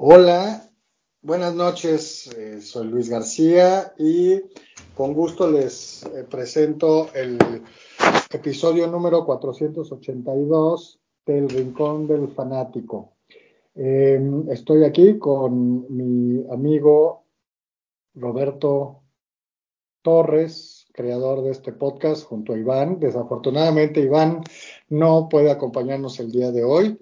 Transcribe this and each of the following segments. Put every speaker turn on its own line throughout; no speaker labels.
Hola, buenas noches, eh, soy Luis García y con gusto les eh, presento el episodio número 482 del Rincón del Fanático. Em, estoy aquí con mi amigo Roberto Torres, creador de este podcast, junto a Iván. Desafortunadamente, Iván no puede acompañarnos el día de hoy.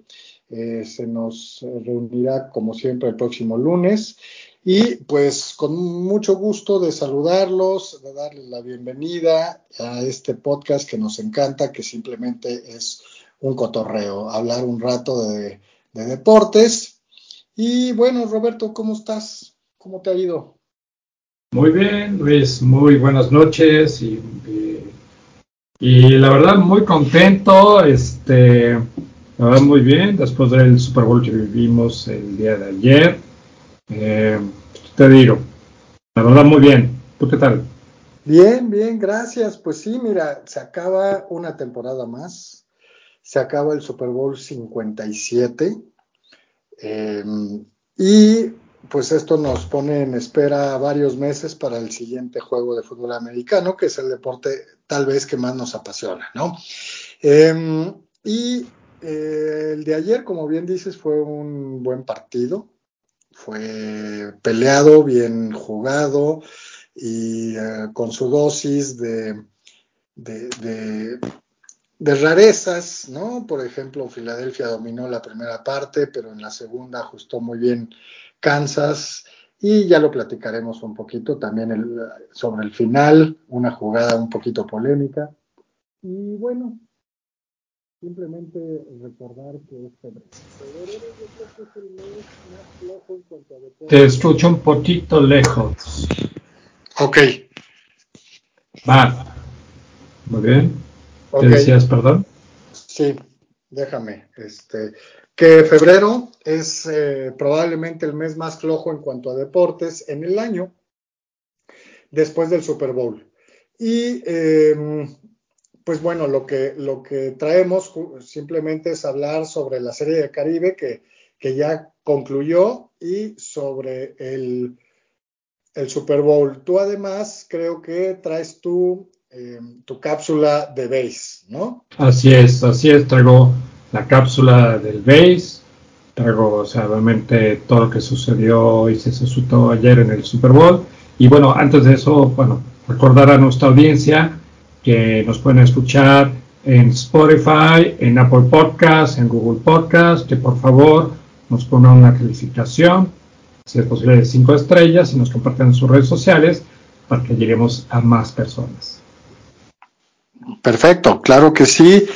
Eh, se nos reunirá como siempre el próximo lunes. Y pues con mucho gusto de saludarlos, de darles la bienvenida a este podcast que nos encanta, que simplemente es un cotorreo, hablar un rato de, deportes. Y bueno, Roberto, ¿cómo estás? ¿Cómo te ha ido?
Muy bien, Luis, muy buenas noches y, y la verdad muy contento, este, la verdad, muy bien. Después del Super Bowl que vivimos el día de ayer, eh, te digo, la verdad, muy bien. ¿Tú qué tal?
Bien, bien, gracias. Pues sí, mira, se acaba una temporada más. Se acaba el Super Bowl 57. Em, y pues esto nos pone en espera varios meses para el siguiente juego de fútbol americano, que es el deporte tal vez que más nos apasiona, ¿no? Em, y eh, el de ayer, como bien dices, fue un buen partido. Fue peleado, bien jugado y eh, con su dosis de, de, rarezas, ¿no? Por ejemplo, Filadelfia dominó la primera parte, pero en la segunda ajustó muy bien Kansas. Y ya lo platicaremos un poquito también sobre el final, una jugada un poquito polémica. Y bueno, Simplemente recordar que es febrero.
Te escucho un poquito lejos.
Ok.
Va. Muy bien. ¿Te decías perdón?
Sí, déjame. Este, que febrero es eh, probablemente el mes más flojo en cuanto a deportes en el año, después del Super Bowl. Y eh, pues bueno, lo que, lo que traemos simplemente es hablar sobre la Serie de Caribe que, que ya concluyó y sobre el, el, Super Bowl. Tú además creo que traes tu, eh, tu cápsula de base, ¿no?
Así es, así es, traigo la cápsula del base, traigo, o sea, obviamente todo lo que sucedió y se suscitó ayer en el Super Bowl. Y bueno, antes de eso, bueno, recordar a nuestra audiencia que nos pueden escuchar en Spotify, en Apple Podcasts, en Google Podcasts, que por favor nos pongan una calificación, si es posible de cinco estrellas, y nos compartan en sus redes sociales para que lleguemos a más personas.
Perfecto, claro que sí.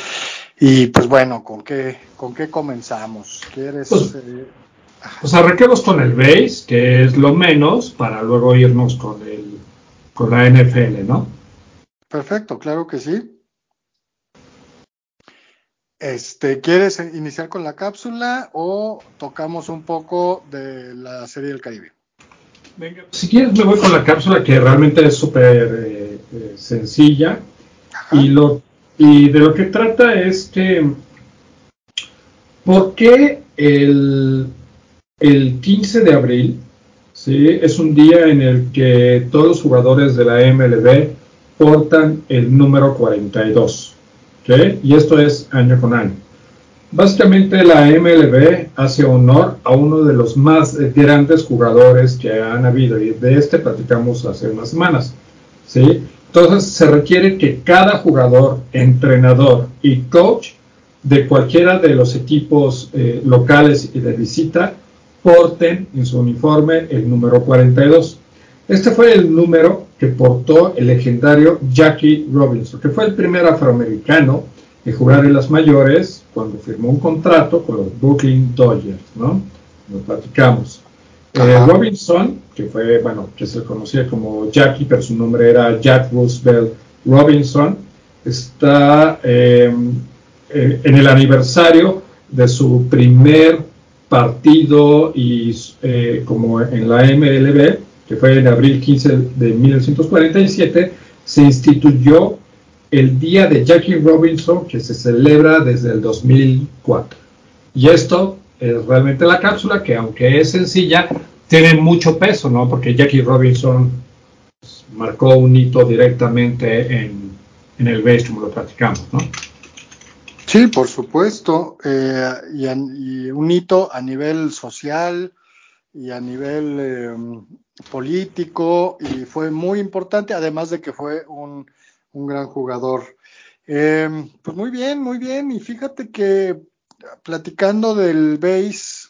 Y pues bueno, ¿con qué, con qué comenzamos? ¿Quieres...?
Pues, eh, pues arranquemos con el base, que es lo menos, para luego irnos con, el, con la NFL, ¿no?
Perfecto, claro que sí. Este, ¿Quieres iniciar con la cápsula o tocamos un poco de la serie del Caribe?
Venga, si quieres me voy con la cápsula que realmente es súper eh, eh, sencilla y, lo, y de lo que trata es que ¿por qué el, el 15 de abril ¿sí? es un día en el que todos los jugadores de la MLB portan el número 42. Y esto es año con año. Básicamente la MLB hace honor a uno de los más grandes jugadores que han habido y de este platicamos hace unas semanas. ¿sí? Entonces se requiere que cada jugador, entrenador y coach de cualquiera de los equipos eh, locales y de visita porten en su uniforme el número 42. Este fue el número que portó el legendario Jackie Robinson, que fue el primer afroamericano en jugar en las mayores cuando firmó un contrato con los Brooklyn Dodgers, ¿no? Lo platicamos. Eh, Robinson, que fue, bueno, que se conocía como Jackie, pero su nombre era Jack Roosevelt Robinson, está em, eh, en el aniversario de su primer partido y eh, como en la MLB, que fue en abril 15 de 1947, se instituyó el Día de Jackie Robinson, que se celebra desde el 2004. Y esto es realmente la cápsula, que aunque es sencilla, tiene mucho peso, ¿no? Porque Jackie Robinson marcó un hito directamente en, en el base, como lo platicamos, ¿no?
Sí, por supuesto, eh, y, y, un hito a nivel social y a nivel eh, político, y fue muy importante, además de que fue un, un gran jugador. Eh, pues muy bien, muy bien, y fíjate que platicando del base,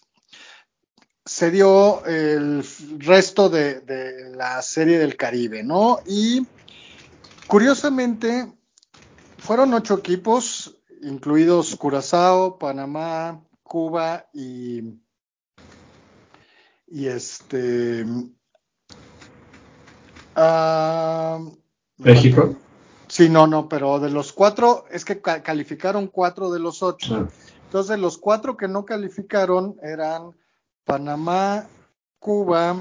se dio el resto de, de, la serie del Caribe, ¿no? Y curiosamente, fueron ocho equipos, incluidos Curazao, Panamá, Cuba y, y este.
Uh, México.
Sí, no, no, pero de los cuatro, es que calificaron cuatro de los ocho. Ah. Entonces, los cuatro que no calificaron eran Panamá, Cuba,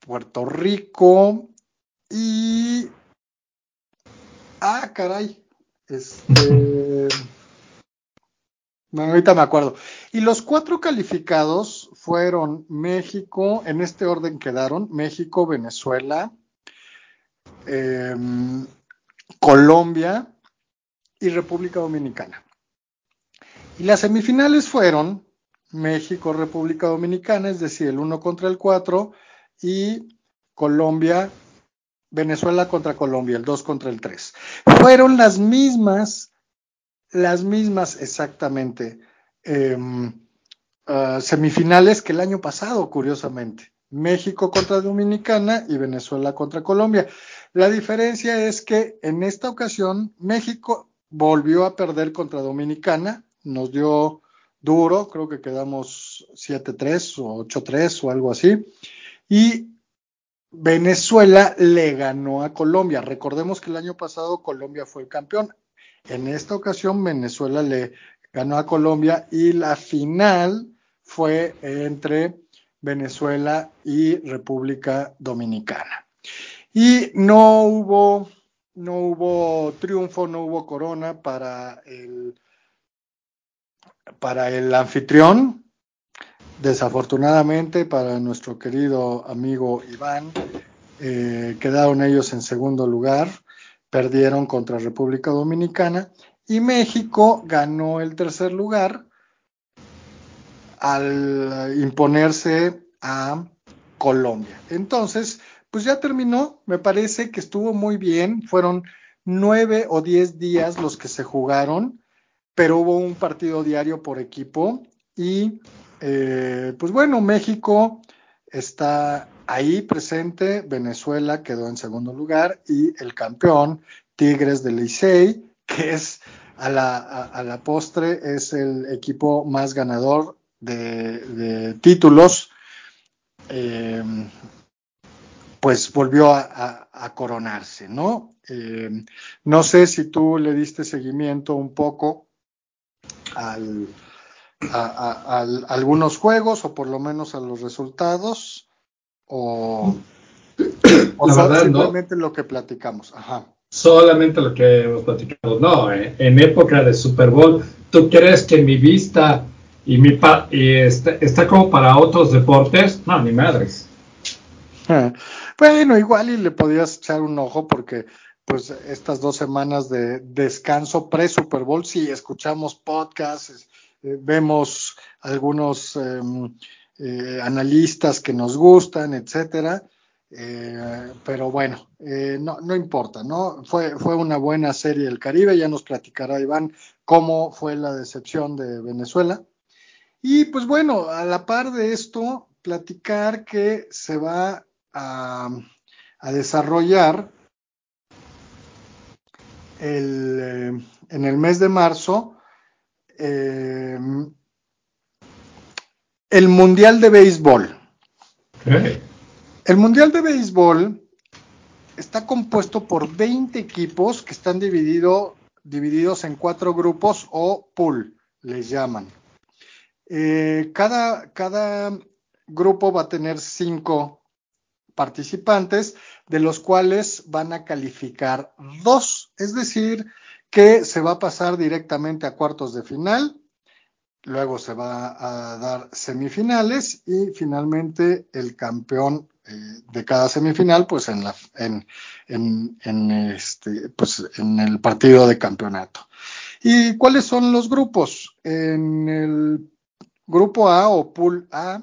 Puerto Rico y. Ah, caray. Este. bueno, ahorita me acuerdo. Y los cuatro calificados fueron México, en este orden quedaron: México, Venezuela, eh, Colombia y República Dominicana. Y las semifinales fueron México, República Dominicana, es decir, el 1 contra el 4, y Colombia, Venezuela contra Colombia, el 2 contra el 3. Fueron las mismas, las mismas exactamente eh, uh, semifinales que el año pasado, curiosamente. México contra Dominicana y Venezuela contra Colombia. La diferencia es que en esta ocasión México volvió a perder contra Dominicana, nos dio duro, creo que quedamos 7-3 o 8-3 o algo así, y Venezuela le ganó a Colombia. Recordemos que el año pasado Colombia fue el campeón. En esta ocasión Venezuela le ganó a Colombia y la final fue entre Venezuela y República Dominicana. Y no hubo, no hubo triunfo, no hubo corona para el, para el anfitrión. Desafortunadamente para nuestro querido amigo Iván, eh, quedaron ellos en segundo lugar, perdieron contra República Dominicana y México ganó el tercer lugar al imponerse a Colombia. Entonces, pues ya terminó, me parece que estuvo muy bien, fueron nueve o diez días los que se jugaron, pero hubo un partido diario por equipo y eh, pues bueno, México está ahí presente, Venezuela quedó en segundo lugar y el campeón Tigres de Licey, que es a la, a, a la postre es el equipo más ganador de, títulos, eh, pues volvió a, a, a coronarse, ¿no? Eh, no sé si tú le diste seguimiento un poco al, a, algunos juegos o por lo menos a los resultados o, o
verdad,
simplemente ¿no? lo que platicamos. Ajá.
Solamente lo que hemos platicado. No, eh, en época de Super Bowl, ¿tú crees que mi vista y, mi pa y está, está, como para otros deportes, no, ni madres.
Bueno, igual y le podías echar un ojo porque pues estas dos semanas de descanso pre-Super Bowl, sí, escuchamos podcasts, eh, vemos algunos eh, eh, analistas que nos gustan, etcétera, eh, pero bueno, no, no importa, ¿no? Fue, fue una buena serie del Caribe, ya nos platicará Iván cómo fue la decepción de Venezuela. Y pues bueno, a la par de esto, platicar que se va a, a desarrollar el, eh, en el mes de marzo eh, el Mundial de Béisbol.
Okay.
El Mundial de Béisbol está compuesto por 20 equipos que están dividido, divididos en cuatro grupos o pool, les llaman. Eh, cada, cada grupo va a tener cinco participantes, de los cuales van a calificar dos, es decir, que se va a pasar directamente a cuartos de final luego se va a dar semifinales y finalmente el campeón eh, de cada semifinal, pues en, la, en, en, este, pues en el partido de campeonato. ¿Y cuáles son los grupos? En el grupo A o Pool A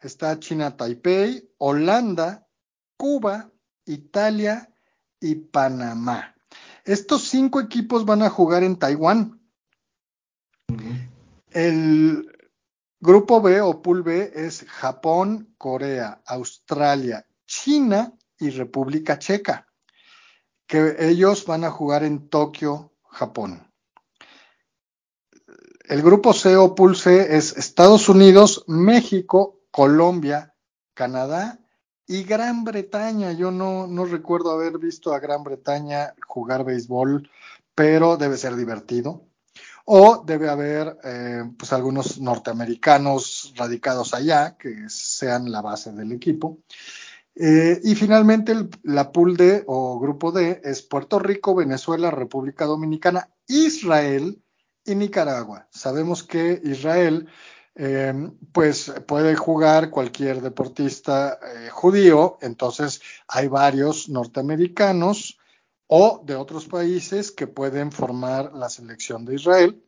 está China Taipei, Holanda, Cuba, Italia y Panamá. Estos cinco equipos van a jugar en Taiwán. El grupo B o Pool B es Japón, Corea, Australia, China y República Checa, que ellos van a jugar en Tokio, Japón. El grupo C o Pool C es Estados Unidos, México, Colombia, Canadá y Gran Bretaña. Yo no, no recuerdo haber visto a Gran Bretaña jugar béisbol, pero debe ser divertido o debe haber eh, pues algunos norteamericanos radicados allá que sean la base del equipo. Eh, y finalmente la pool D o grupo D es Puerto Rico, Venezuela, República Dominicana, Israel y Nicaragua. Sabemos que Israel eh, pues puede jugar cualquier deportista judío, entonces hay varios norteamericanos o de otros países que pueden formar la selección de Israel.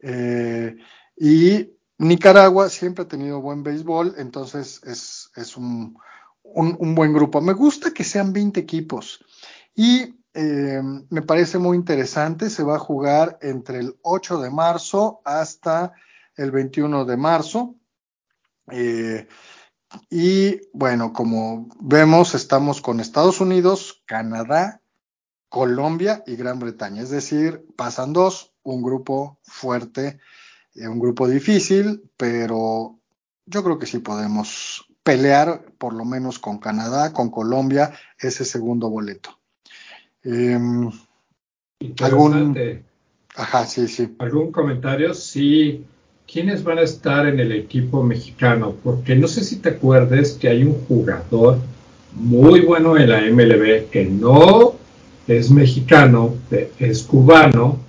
Eh, y Nicaragua siempre ha tenido buen béisbol, entonces es, un, buen grupo. Me gusta que sean 20 equipos y eh, me parece muy interesante. Se va a jugar entre el 8 de marzo hasta el 21 de marzo. Eh, y bueno, como vemos, estamos con Estados Unidos, Canadá, Colombia y Gran Bretaña. Es decir, pasan dos, un grupo fuerte, eh, un grupo difícil, pero yo creo que sí podemos pelear por lo menos con Canadá, con Colombia, ese segundo boleto.
Em, ¿Algún...
Ajá, sí, sí.
¿Algún comentario? Sí. ¿Quiénes van a estar en el equipo mexicano? Porque no sé si te acuerdes que hay un jugador muy bueno en la MLB que no es mexicano, es cubano,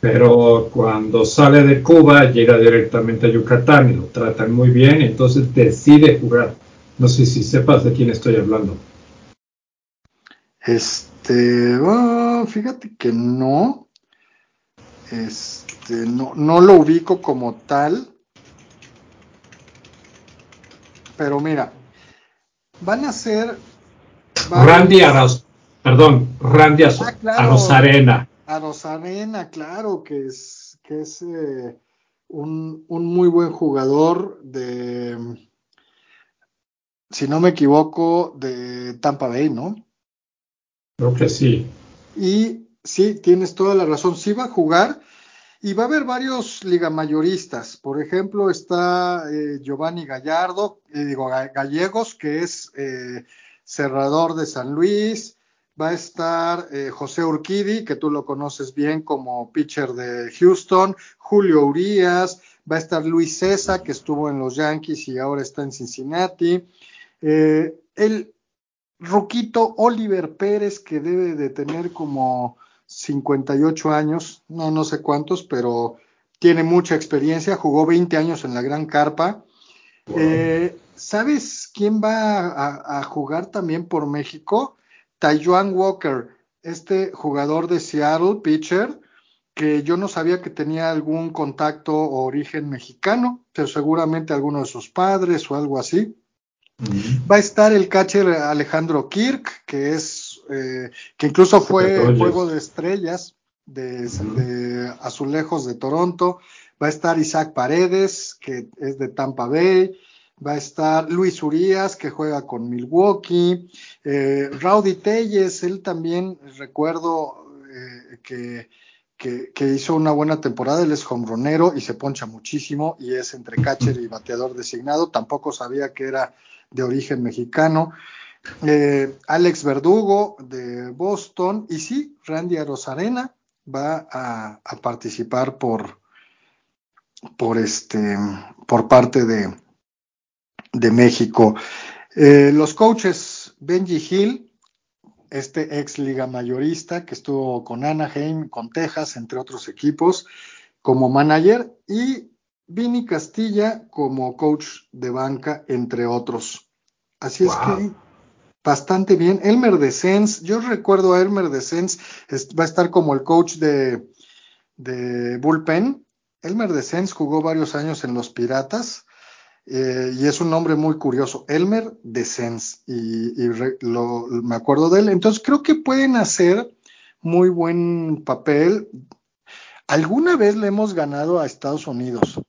pero cuando sale de Cuba llega directamente a Yucatán y lo tratan muy bien, entonces decide jugar. No sé si sepas de quién estoy hablando.
Este, oh, fíjate que no. Este, no, no lo ubico como tal. Pero mira, van a ser.
Randy Aros perdón, Randy a, ah, claro, Rosarena.
A Rosarena, claro, que es, que es eh, un, muy buen jugador de, si no me equivoco, de Tampa Bay, ¿no?
Creo que sí.
Y sí, tienes toda la razón, sí va a jugar. Y va a haber varios ligamayoristas. Por ejemplo, está eh, Giovanni Gallardo, eh, digo, Gallegos, que es cerrador de San Luis va a estar eh, José Urquidi, que tú lo conoces bien como pitcher de Houston, Julio Urias, va a estar Luis César, que estuvo en los Yankees y ahora está en Cincinnati, eh, el Roquito Oliver Pérez, que debe de tener como 58 años, no, no sé cuántos, pero tiene mucha experiencia, jugó 20 años en la Gran Carpa. Eh, ¿Sabes quién va a, jugar también por México? Taijuan Walker, este jugador de Seattle, pitcher, que yo no sabía que tenía algún contacto o origen mexicano, pero seguramente alguno de sus padres o algo así. Va a estar el catcher Alejandro Kirk, que es eh, que incluso fue juego de estrellas de, de, Azulejos de Toronto. Va a estar Isaac Paredes, que es de Tampa Bay va a estar Luis Urias, que juega con Milwaukee, eh, Rowdy Telles, él también recuerdo eh, que, que, hizo una buena temporada, él es hombronero y se poncha muchísimo y es entre catcher y bateador designado, tampoco sabía que era de origen mexicano. Eh, Alex Verdugo de Boston. Y sí, Randy Arozarena va a, a participar por, por este por parte de, de México. Eh, los coaches Benji Hill, este ex liga mayorista que estuvo con Anaheim, con Texas, entre otros equipos, como manager, y Vini Castilla como coach de banca, entre otros. Así es que bastante bien. Elmer de Sens, yo recuerdo a Elmer de Sens, va a estar como el coach de, de Bullpen. Elmer de Sens jugó varios años en los Piratas eh, y es un nombre muy curioso, Elmer de Sens, y, me acuerdo de él. Entonces creo que pueden hacer muy buen papel. Alguna vez le hemos ganado a Estados Unidos.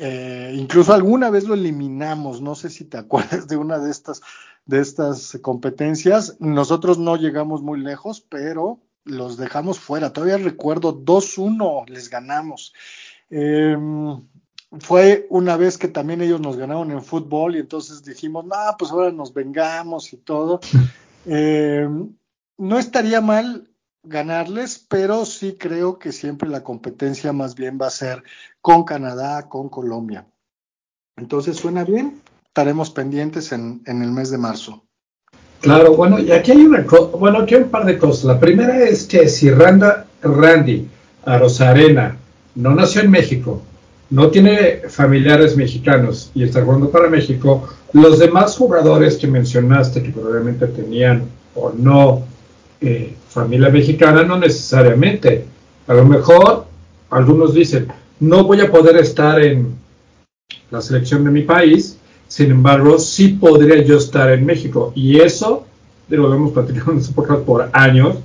Eh, incluso alguna vez lo eliminamos, no sé si te acuerdas de una de estas, de estas competencias. Nosotros no llegamos muy lejos, pero los dejamos fuera. Todavía recuerdo 2-1 les ganamos. Em, fue una vez que también ellos nos ganaron en fútbol y entonces dijimos, no, pues ahora nos vengamos y todo. Em, no estaría mal ganarles, pero sí creo que siempre la competencia más bien va a ser con Canadá, con Colombia. Entonces, ¿suena bien? Estaremos pendientes en, en el mes de marzo.
Claro, bueno, y aquí hay una bueno, aquí hay un par de cosas. La primera es que si Randa, Randy Arozarena no nació en México, no tiene familiares mexicanos y está jugando para México, los demás jugadores que mencionaste que probablemente tenían o no eh, familia mexicana, no necesariamente. A lo mejor algunos dicen, no voy a poder estar en la selección de mi país, sin embargo, sí podría yo estar en México. Y eso, lo hemos platicado en esta por años,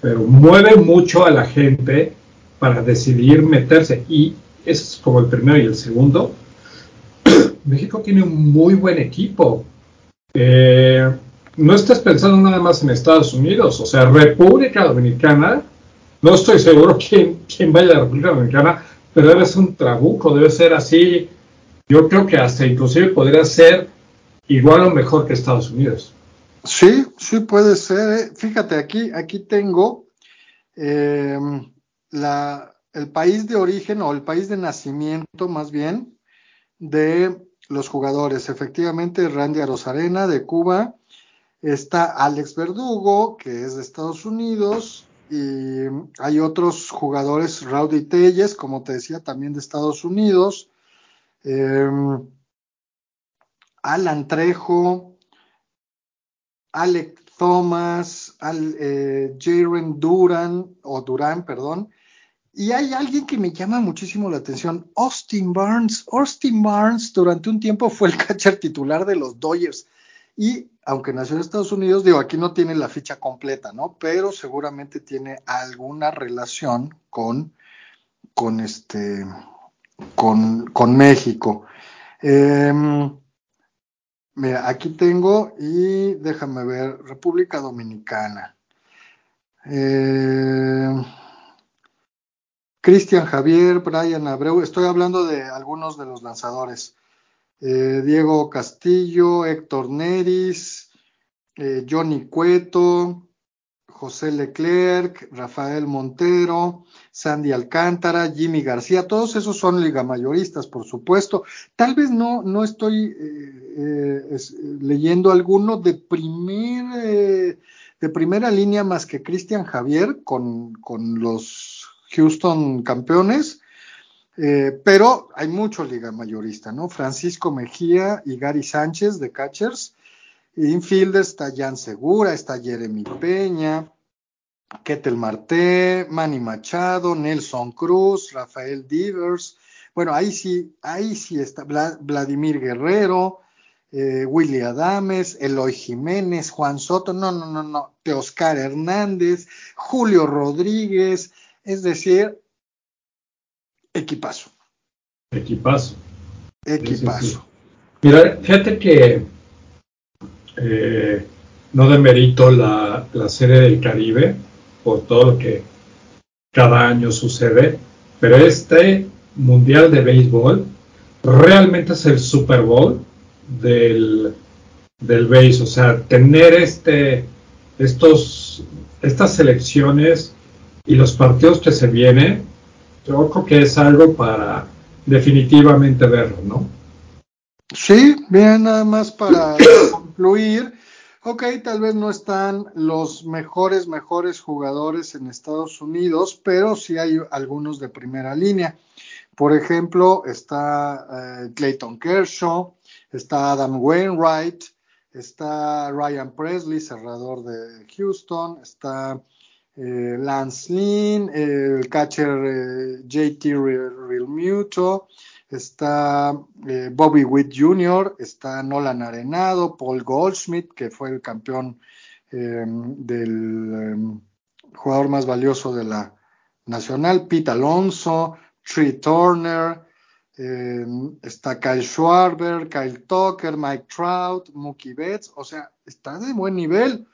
pero mueve mucho a la gente para decidir meterse. Y es como el primero y el segundo. México tiene un muy buen equipo. Eh, no estás pensando nada más en Estados Unidos, o sea, República Dominicana, no estoy seguro quién, quién vaya a la República Dominicana, pero debe ser un trabuco, debe ser así. Yo creo que hasta inclusive podría ser igual o mejor que Estados Unidos.
Sí, sí puede ser. ¿eh? Fíjate, aquí, aquí tengo eh, la, el país de origen o el país de nacimiento más bien de los jugadores. Efectivamente, Randy Arozarena de Cuba, está Alex Verdugo, que es de Estados Unidos, y hay otros jugadores, Rowdy Telles, como te decía, también de Estados Unidos, em, Alan Trejo, Alex Thomas, Al, eh, Jaren Duran, o Durán, perdón, y hay alguien que me llama muchísimo la atención, Austin Barnes. Austin Barnes durante un tiempo fue el catcher titular de los Dodgers. Y aunque nació en Estados Unidos, digo, aquí no tiene la ficha completa, ¿no? Pero seguramente tiene alguna relación con, con este, con, con México. Em, mira, aquí tengo y déjame ver, República Dominicana. Eh, Cristian Javier, Brian Abreu, estoy hablando de algunos de los lanzadores. Eh, Diego Castillo, Héctor Neris, eh, Johnny Cueto, José Leclerc, Rafael Montero, Sandy Alcántara, Jimmy García, todos esos son ligamayoristas, por supuesto. Tal vez no, no estoy eh, leyendo alguno de primer, de primera línea más que Cristian Javier con, con los Houston campeones, eh, pero hay mucho liga mayorista, ¿no? Francisco Mejía y Gary Sánchez de catchers. Infielder está Jan Segura, está Jeremy Peña, Ketel Marté, Manny Machado, Nelson Cruz, Rafael Divers. Bueno, ahí sí, ahí sí está Vladimir Guerrero, eh, Willy Adames, Eloy Jiménez, Juan Soto, no, no, no, no, Teoscar Hernández, Julio Rodríguez, es decir, equipazo.
Equipazo.
Equipazo.
Mira, fíjate que eh, no demerito la, la serie del Caribe por todo lo que cada año sucede, pero este Mundial de Béisbol realmente es el Super Bowl del, del béis, o sea, tener este, estos, estas selecciones y los partidos que se vienen, yo creo que es algo para definitivamente verlo, ¿no?
Sí, bien, nada más para concluir. Ok, tal vez no están los mejores, mejores jugadores en Estados Unidos, pero sí hay algunos de primera línea. Por ejemplo, está eh, Clayton Kershaw, está Adam Wainwright, está Ryan Presley, cerrador de Houston, está eh, Lance Lynn, el catcher eh, JT Realmuto, está eh, Bobby Witt Jr., está Nolan Arenado, Paul Goldschmidt, que fue el campeón del jugador más valioso de la Nacional, Pete Alonso, Tree Turner, está Kyle Schwarber, Kyle Tucker, Mike Trout, Mookie Betts, o sea, está de buen nivel.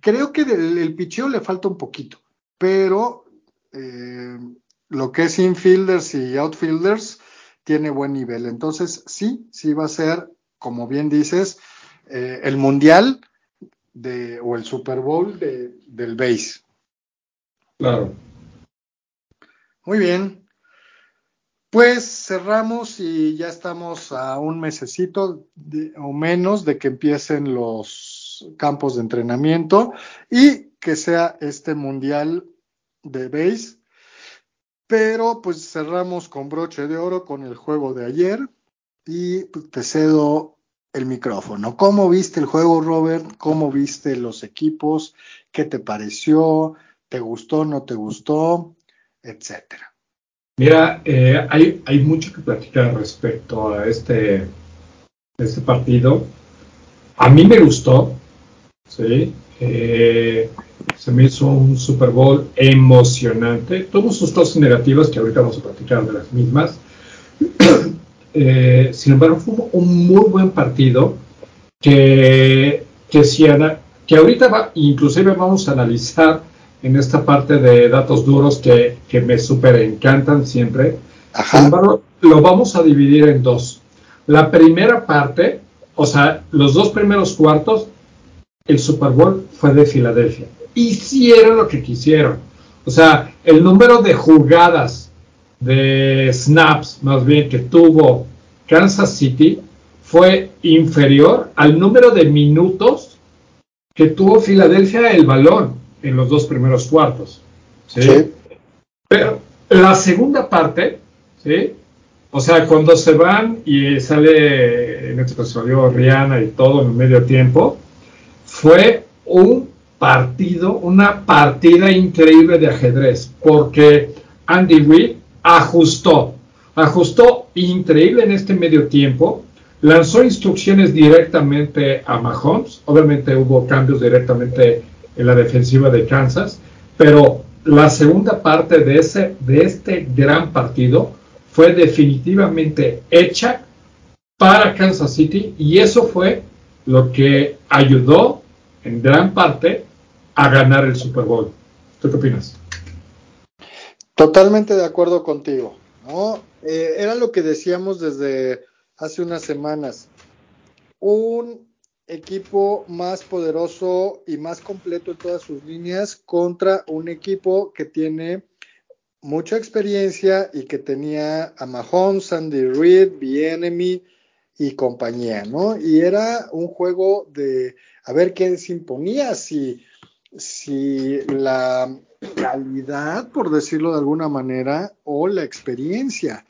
Creo que el picheo le falta un poquito, pero eh, lo que es infielders y outfielders tiene buen nivel. Entonces, sí, sí va a ser, como bien dices, eh, el mundial de, o el Super Bowl de, del base.
Claro.
Muy bien. Pues cerramos y ya estamos a un mesecito o menos de que empiecen los campos de entrenamiento y que sea este mundial de base. Pero pues cerramos con broche de oro con el juego de ayer y pues, te cedo el micrófono. ¿Cómo viste el juego, Robert? ¿Cómo viste los equipos? ¿Qué te pareció? ¿Te gustó? ¿No te gustó? Etcétera.
Mira, eh, hay, hay mucho que platicar respecto a este, este partido. A mí me gustó, ¿sí? Eh, se me hizo un Super Bowl emocionante. Tuvo sus cosas negativas que ahorita vamos a platicar de las mismas. Eh, sin embargo, fue un muy buen partido que, que, si que ahorita va, inclusive vamos a analizar en esta parte de datos duros que, que me súper encantan siempre. Sin embargo, lo vamos a dividir en dos. La primera parte, o sea, los dos primeros cuartos el Super Bowl fue de Filadelfia. Hicieron lo que quisieron. O sea, el número de jugadas, de snaps más bien, que tuvo Kansas City fue inferior al número de minutos que tuvo Filadelfia el balón en los dos primeros cuartos. ¿sí? Pero la segunda parte, ¿sí? O sea, cuando se van y sale, en este caso salió Rihanna y todo en el medio tiempo, fue un partido, una partida increíble de ajedrez, porque Andy Reid ajustó, ajustó increíble en este medio tiempo, lanzó instrucciones directamente a Mahomes, obviamente hubo cambios directamente en la defensiva de Kansas, pero la segunda parte de, ese, de este gran partido fue definitivamente hecha para Kansas City y eso fue lo que ayudó en gran parte a ganar el Super Bowl. ¿Tú qué opinas?
Totalmente de acuerdo contigo. ¿no? Eh, era lo que decíamos desde hace unas semanas. Un equipo más poderoso y más completo en todas sus líneas contra un equipo que tiene mucha experiencia y que tenía a Mahomes, Sandy Reid, Bienemy y compañía, ¿no? Y era un juego de a ver quién se imponía, si, si la calidad, por decirlo de alguna manera, o la experiencia.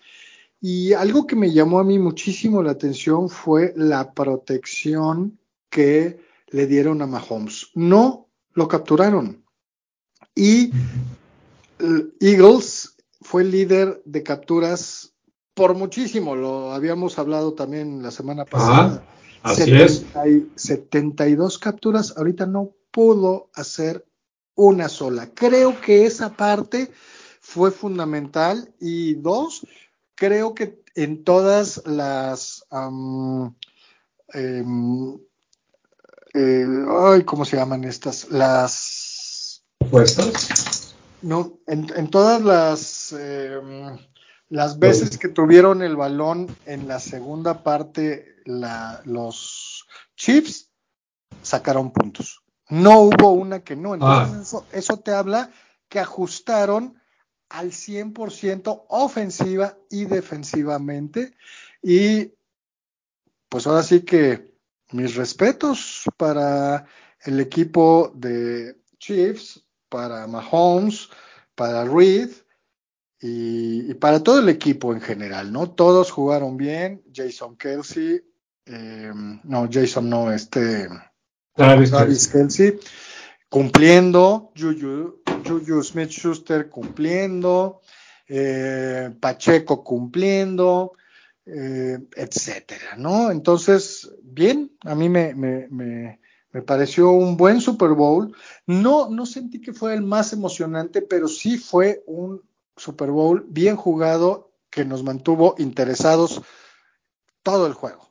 Y algo que me llamó a mí muchísimo la atención fue la protección que le dieron a Mahomes. No lo capturaron. Y Eagles fue el líder de capturas por muchísimo, lo habíamos hablado también la semana pasada.
Así es.
Hay 72 capturas, ahorita no pudo hacer una sola. Creo que esa parte fue fundamental y dos, creo que en todas las um, eh, ¿cómo se llaman estas? Las
¿Puestas?
No, en, todas las em, las veces que tuvieron el balón en la segunda parte, los Chiefs sacaron puntos. No hubo una que no. Entonces, ah. eso, te habla que ajustaron al 100% ofensiva y defensivamente. Y pues ahora sí que mis respetos para el equipo de Chiefs, para Mahomes, para Reed y, para todo el equipo en general, ¿no? Todos jugaron bien, Jason Kelsey, eh, no, Jason no, este, Travis, Kelsey, cumpliendo, Juju, Juju Smith Schuster cumpliendo, eh, Pacheco cumpliendo, eh, etcétera, ¿no? Entonces, bien, a mí me, me, me, me, pareció un buen Super Bowl. No, no sentí que fue el más emocionante, pero sí fue un Super Bowl bien jugado que nos mantuvo interesados todo el juego.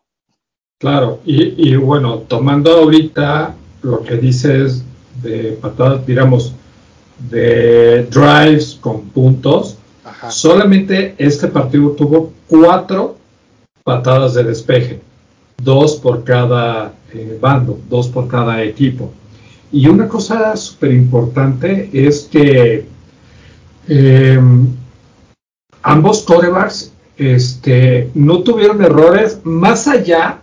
Claro, y, bueno, tomando ahorita lo que dices de patadas, digamos, de drives con puntos, solamente este partido tuvo cuatro patadas de despeje, dos por cada eh, bando, dos por cada equipo. Y una cosa súper importante es que eh, ambos corebacks este, no tuvieron errores más allá,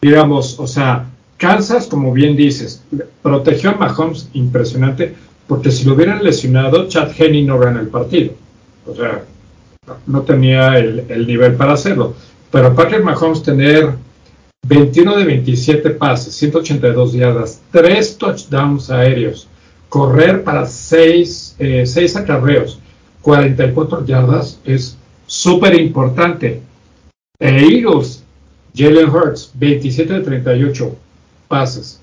digamos, o sea, Kansas, como bien dices, protegió a Mahomes impresionante, porque si lo hubieran lesionado, Chad Henney no gana el partido. O sea, no tenía el, el nivel para hacerlo. Pero Patrick Mahomes tener 21 de 27 pases, 182 yardas, 3 touchdowns aéreos, correr para 6, eh, acarreos, 44 yardas es súper importante. E Eagles, Jalen Hurts, 27 de 38 pases,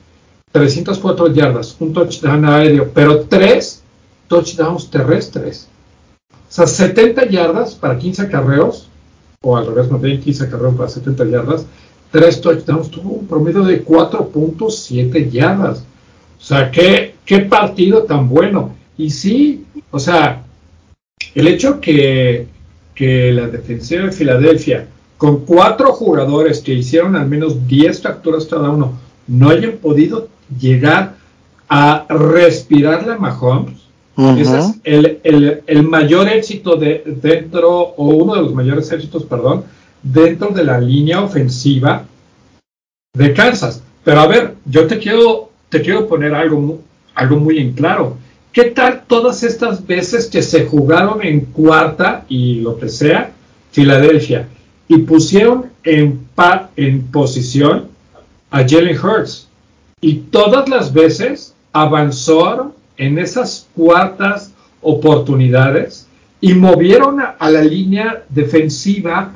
304 yardas, un touchdown aéreo, pero 3 touchdowns terrestres. O sea, 70 yardas para 15 acarreos, o al revés, más bien 15 acarreos para 70 yardas, 3 touchdowns, tuvo un promedio de 4.7 yardas. O sea, ¿qué, qué partido tan bueno. Y sí, o sea, el hecho que, que la defensiva de Filadelfia, con cuatro jugadores que hicieron al menos 10 capturas cada uno, no hayan podido llegar a respirar la Mahomes, ese es el, el, el, mayor éxito de, dentro, o uno de los mayores éxitos, perdón, dentro de la línea ofensiva de Kansas. Pero a ver, yo te quiero, te quiero poner algo, algo muy en claro. ¿Qué tal todas estas veces que se jugaron en cuarta y lo que sea, Filadelfia, y pusieron en, en posición a Jalen Hurts? Y todas las veces avanzaron en esas cuartas oportunidades y movieron a la línea defensiva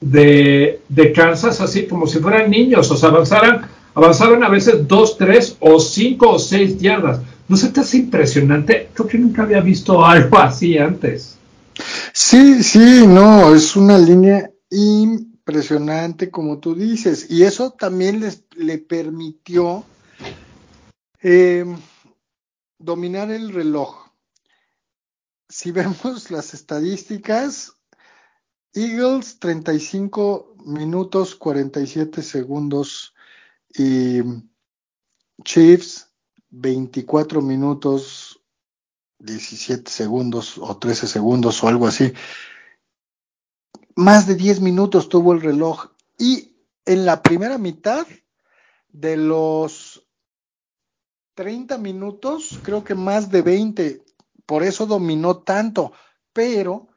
de, Kansas así como si fueran niños, o sea, avanzaran, avanzaron a veces dos, tres o cinco o seis yardas. ¿No se te hace impresionante? Creo que nunca había visto algo así antes.
Sí, sí, no, es una línea impresionante, como tú dices, y eso también les, le permitió eh, dominar el reloj. Si vemos las estadísticas, Eagles 35 minutos 47 segundos y Chiefs 24 minutos 17 segundos o 13 segundos o algo así. Más de 10 minutos tuvo el reloj y en la primera mitad de los 30 minutos, creo que más de 20, por eso dominó tanto, pero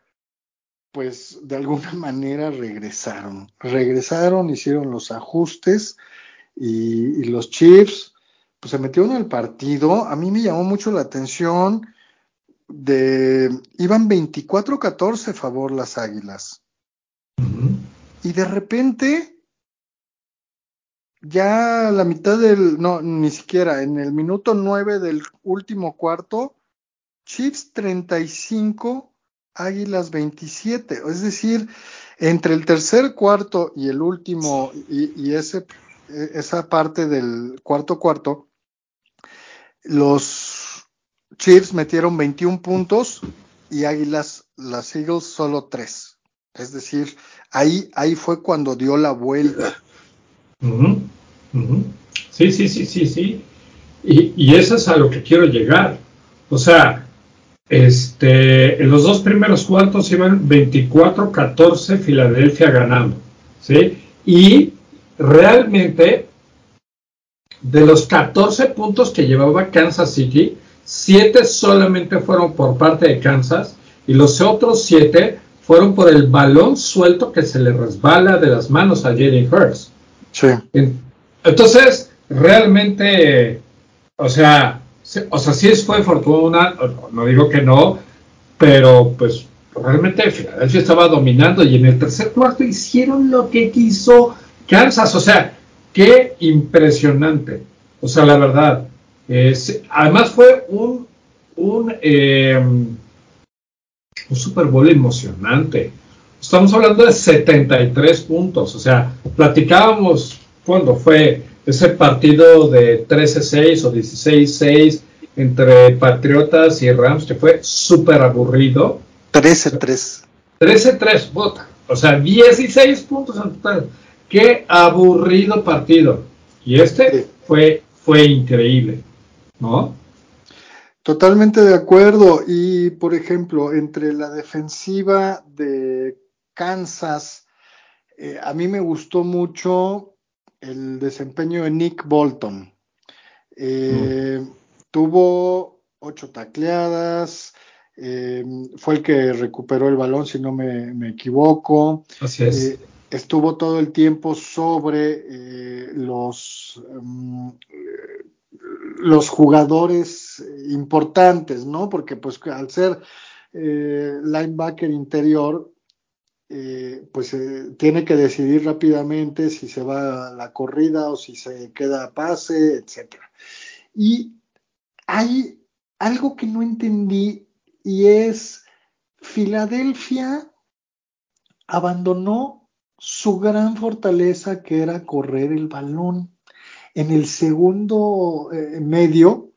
pues de alguna manera regresaron. Regresaron, hicieron los ajustes y, los Chiefs pues se metieron al partido. A mí me llamó mucho la atención de iban 24-14 favor las Águilas. Y de repente ya a la mitad del no ni siquiera en el minuto 9 del último cuarto Chiefs 35 Águilas 27. Es decir, entre el tercer cuarto y el último, y, ese, esa parte del cuarto cuarto, los Chiefs metieron 21 puntos y Águilas, las Eagles, solo 3. Es decir, ahí, ahí fue cuando dio la vuelta.
Sí, sí, sí, sí, sí. Y, y eso es a lo que quiero llegar. O sea, este, en los dos primeros cuartos iban 24-14 Filadelfia ganando, ¿sí? Y realmente de los 14 puntos que llevaba Kansas City, 7 solamente fueron por parte de Kansas y los otros siete fueron por el balón suelto que se le resbala de las manos a Jalen Hurts.
Sí.
Entonces, realmente, o sea, o sea, sí fue fortuna, no digo que no, pero pues realmente Filadelfia estaba dominando y en el tercer cuarto hicieron lo que quiso Kansas, o sea, qué impresionante. O sea, la verdad, además fue un, un, eh, un Super Bowl emocionante. Estamos hablando de 73 puntos, o sea, platicábamos cuando fue ese partido de 13-6 o 16-6 entre Patriotas y Rams, que fue súper aburrido.
13-3.
13-3, vota. O sea, 16 puntos en total. Qué aburrido partido. Y este fue, fue increíble, ¿no?
Totalmente de acuerdo. Y, por ejemplo, entre la defensiva de Kansas, eh, a mí me gustó mucho el desempeño de Nick Bolton. Eh, mm. Tuvo ocho tacleadas, eh, fue el que recuperó el balón, si no me, equivoco.
Así es.
Eh, estuvo todo el tiempo sobre los, mm, los jugadores importantes, ¿no? Porque pues al ser linebacker interior, eh, pues eh, tiene que decidir rápidamente si se va a la corrida o si se queda a pase, etc. Y hay algo que no entendí y es Filadelfia abandonó su gran fortaleza que era correr el balón. En el segundo eh, medio,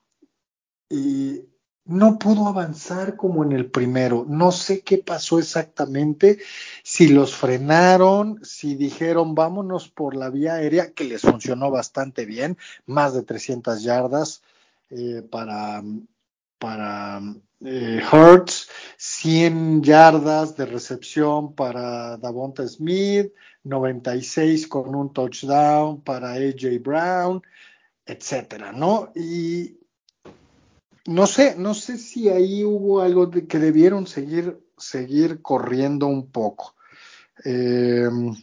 y no pudo avanzar como en el primero. No sé qué pasó exactamente, si los frenaron, si dijeron vámonos por la vía aérea, que les funcionó bastante bien, más de 300 yardas eh, para, para eh, Hertz, 100 yardas de recepción para Davonta Smith, 96 con un touchdown para AJ Brown, etcétera, ¿no? Y no sé, no sé si ahí hubo algo de que debieron seguir, seguir corriendo un poco. Em,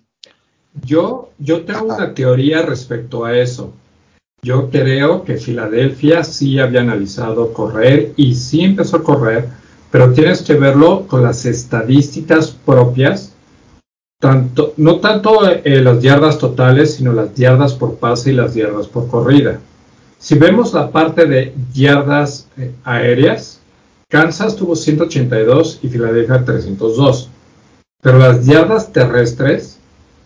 yo, yo tengo una teoría respecto a eso. Yo creo que Filadelfia sí había analizado correr y sí empezó a correr, pero tienes que verlo con las estadísticas propias, tanto, no tanto eh, las yardas totales, sino las yardas por pase y las yardas por corrida. Si vemos la parte de yardas eh, aéreas, Kansas tuvo 182 y Filadelfia 302. Pero las yardas terrestres,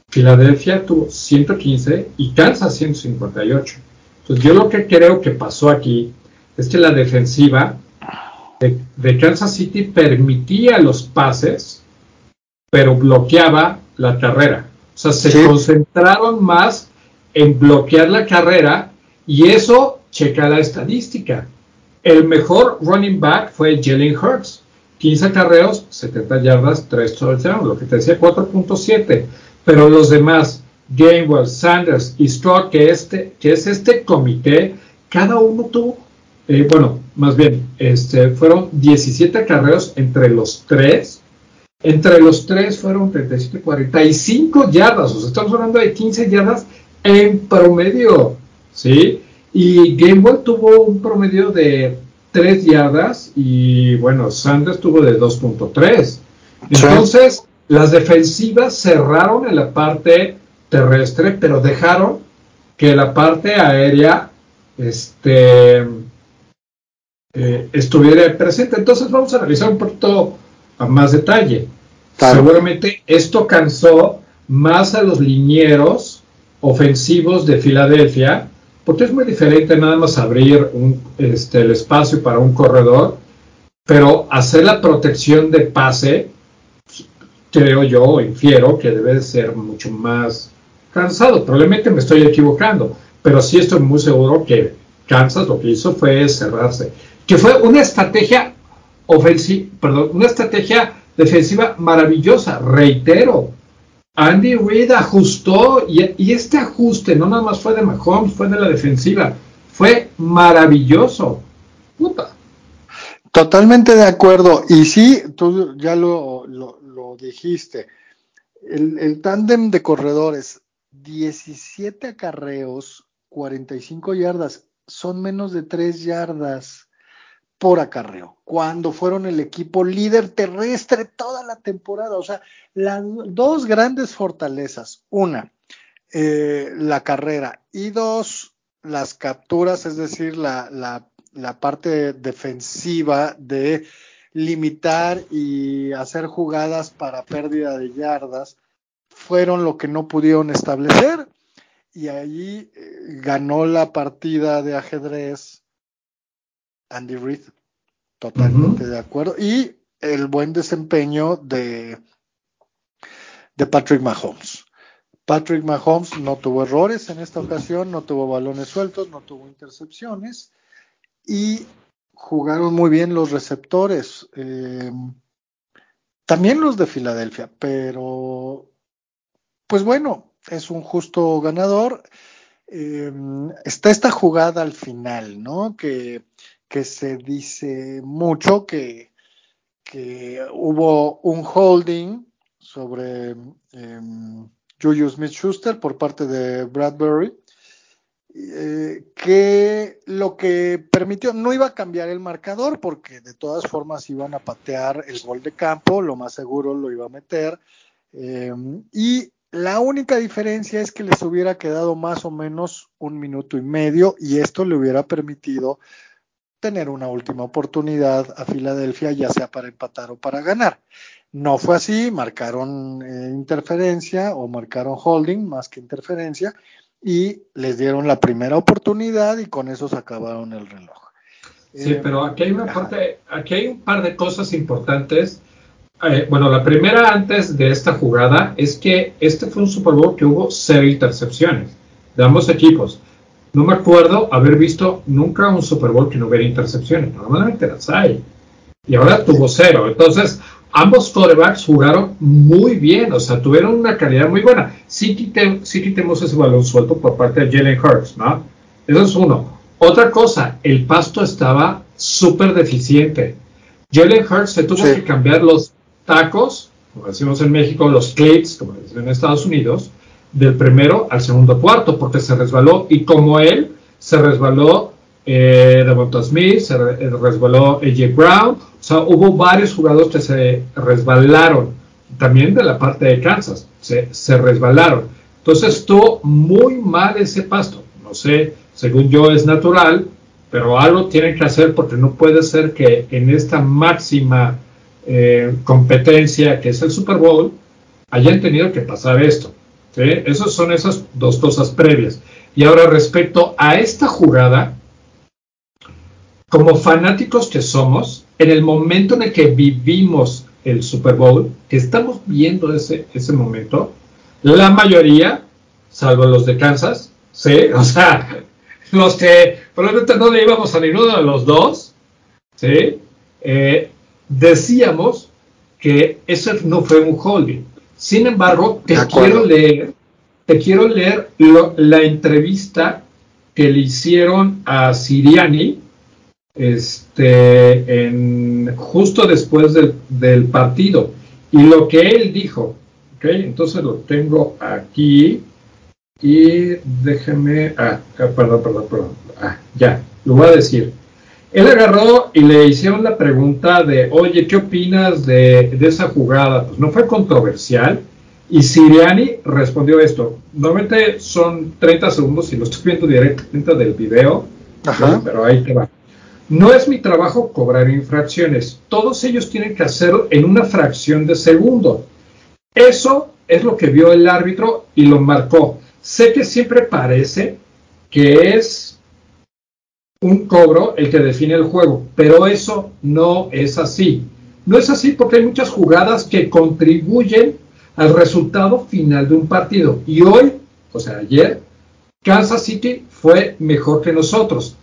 Filadelfia tuvo 115 y Kansas 158. Entonces yo lo que creo que pasó aquí es que la defensiva de, Kansas City permitía los pases, pero bloqueaba la carrera. O sea, se concentraron más en bloquear la carrera y eso checa la estadística. El mejor running back fue Jalen Hurts. 15 carreos, 70 yardas, 3 touchdowns, lo que te decía 4.7. Pero los demás, Gainwell, Sanders y Stroud, que, este, que es este comité, cada uno tuvo, eh, bueno, más bien, este, fueron 17 carreos entre los tres. Entre los tres fueron 37, 45 yardas. O sea, estamos hablando de 15 yardas en promedio. ¿sí? Y Gamewell tuvo un promedio de 3 yardas y bueno, Sanders tuvo de 2.3. Entonces, las defensivas cerraron en la parte terrestre, pero dejaron que la parte aérea este, eh, estuviera presente. Entonces, vamos a analizar un poquito a más detalle. Seguramente esto cansó más a los linieros ofensivos de Filadelfia porque es muy diferente nada más abrir este, el espacio para un corredor, pero hacer la protección de pase, creo yo, infiero que debe ser mucho más cansado. Probablemente me estoy equivocando, pero sí estoy muy seguro que Kansas lo que hizo fue cerrarse, que fue una estrategia ofensiva, perdón, una estrategia defensiva maravillosa, reitero, Andy Reid ajustó y, este ajuste no nada más fue de Mahomes, fue de la defensiva. Fue maravilloso. Puta.
Totalmente de acuerdo. Y sí, tú ya lo, dijiste. El, el tándem de corredores, 17 acarreos, 45 yardas, son menos de 3 yardas por acarreo, cuando fueron el equipo líder terrestre toda la temporada. O sea, las dos grandes fortalezas, una, eh, la carrera. Y dos, las capturas, es decir, la, la, la parte defensiva de limitar y hacer jugadas para pérdida de yardas, fueron lo que no pudieron establecer y ahí eh, ganó la partida de ajedrez Andy Reid, totalmente de acuerdo. Y el buen desempeño de, de Patrick Mahomes. Patrick Mahomes no tuvo errores en esta ocasión, no tuvo balones sueltos, no tuvo intercepciones y jugaron muy bien los receptores. Eh, también los de Filadelfia, pero pues bueno, es un justo ganador. Eh, está esta jugada al final, ¿no? Que que se dice mucho que, hubo un holding sobre um, Julius Smith-Schuster por parte de Bradbury, eh, que lo que permitió, no iba a cambiar el marcador porque de todas formas iban a patear el gol de campo, lo más seguro lo iba a meter, em, y la única diferencia es que les hubiera quedado más o menos un minuto y medio y esto le hubiera permitido tener una última oportunidad a Filadelfia, ya sea para empatar o para ganar. No fue así, marcaron eh, interferencia o marcaron holding más que interferencia y les dieron la primera oportunidad y con eso se acabaron el reloj.
Sí, eh, pero aquí hay una parte, aquí hay un par de cosas importantes. Eh, bueno, la primera antes de esta jugada es que este fue un Super Bowl que hubo cero intercepciones de ambos equipos. No me acuerdo haber visto nunca un Super Bowl que no hubiera intercepciones. Normalmente las hay. Y ahora tuvo cero. Entonces, ambos quarterbacks jugaron muy bien. O sea, tuvieron una calidad muy buena. Sí, quitemos ese balón suelto por parte de Jalen Hurts, ¿no? Eso es uno. Otra cosa, el pasto estaba súper deficiente. Jalen Hurts se tuvo que cambiar los tacos, como decimos en México, los clips, como decimos en Estados Unidos, del primero al segundo cuarto, porque se resbaló, y como él, se resbaló eh, Devonta Smith, se eh, resbaló AJ Brown, o sea, hubo varios jugadores que se resbalaron, también de la parte de Kansas, se, se resbalaron. Entonces estuvo muy mal ese pasto, no sé, según yo es natural, pero algo tienen que hacer porque no puede ser que en esta máxima eh, competencia que es el Super Bowl hayan tenido que pasar esto. Esas son esas dos cosas previas. Y ahora respecto a esta jugada, como fanáticos que somos, en el momento en el que vivimos el Super Bowl, que estamos viendo ese, ese momento, la mayoría, salvo los de Kansas, ¿sí? O sea, los que probablemente no le íbamos a ninguno de los dos, ¿sí? Eh, decíamos que ese no fue un holding. Sin embargo, te quiero leer, te quiero leer la entrevista que le hicieron a Siriani este, en, justo después del, partido y lo que él dijo. ¿okay? Entonces lo tengo aquí y déjeme. Ah, ah, perdón, perdón, perdón. Ah, ya, lo voy a decir. Él agarró y le hicieron la pregunta de, oye, ¿qué opinas de, esa jugada? Pues no fue controversial. Y Siriani respondió esto. Normalmente son 30 segundos y lo estoy viendo directamente del video, pero ahí te va. No es mi trabajo cobrar infracciones. Todos ellos tienen que hacerlo en una fracción de segundo. Eso es lo que vio el árbitro y lo marcó. Sé que siempre parece que es un cobro el que define el juego, pero eso no es así. No es así porque hay muchas jugadas que contribuyen al resultado final de un partido. Y hoy, o sea, ayer, Kansas City fue mejor que nosotros.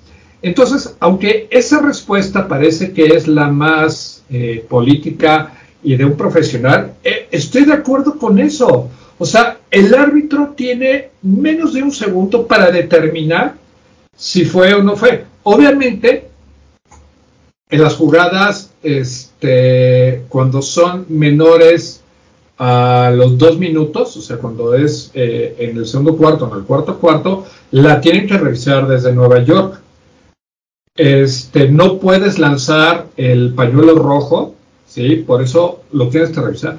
Entonces, aunque esa respuesta parece que es la más eh, política y de un profesional, eh, estoy de acuerdo con eso. O sea, el árbitro tiene menos de un segundo para determinar si fue o no fue. Obviamente, en las jugadas, este, cuando son menores a los dos minutos, o sea, cuando es eh, en el segundo cuarto, en el cuarto cuarto, la tienen que revisar desde Nueva York. Este, no puedes lanzar el pañuelo rojo, ¿sí? Por eso lo tienes que revisar.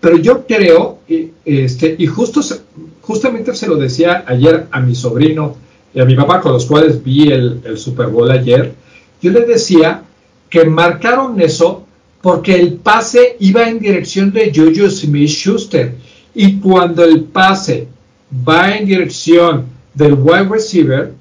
Pero yo creo, este, y justo justamente se lo decía ayer a mi sobrino y a mi papá, con los cuales vi el, Super Bowl ayer, yo le decía que marcaron eso porque el pase iba en dirección de Juju Smith Schuster. Y cuando el pase va en dirección del wide receiver,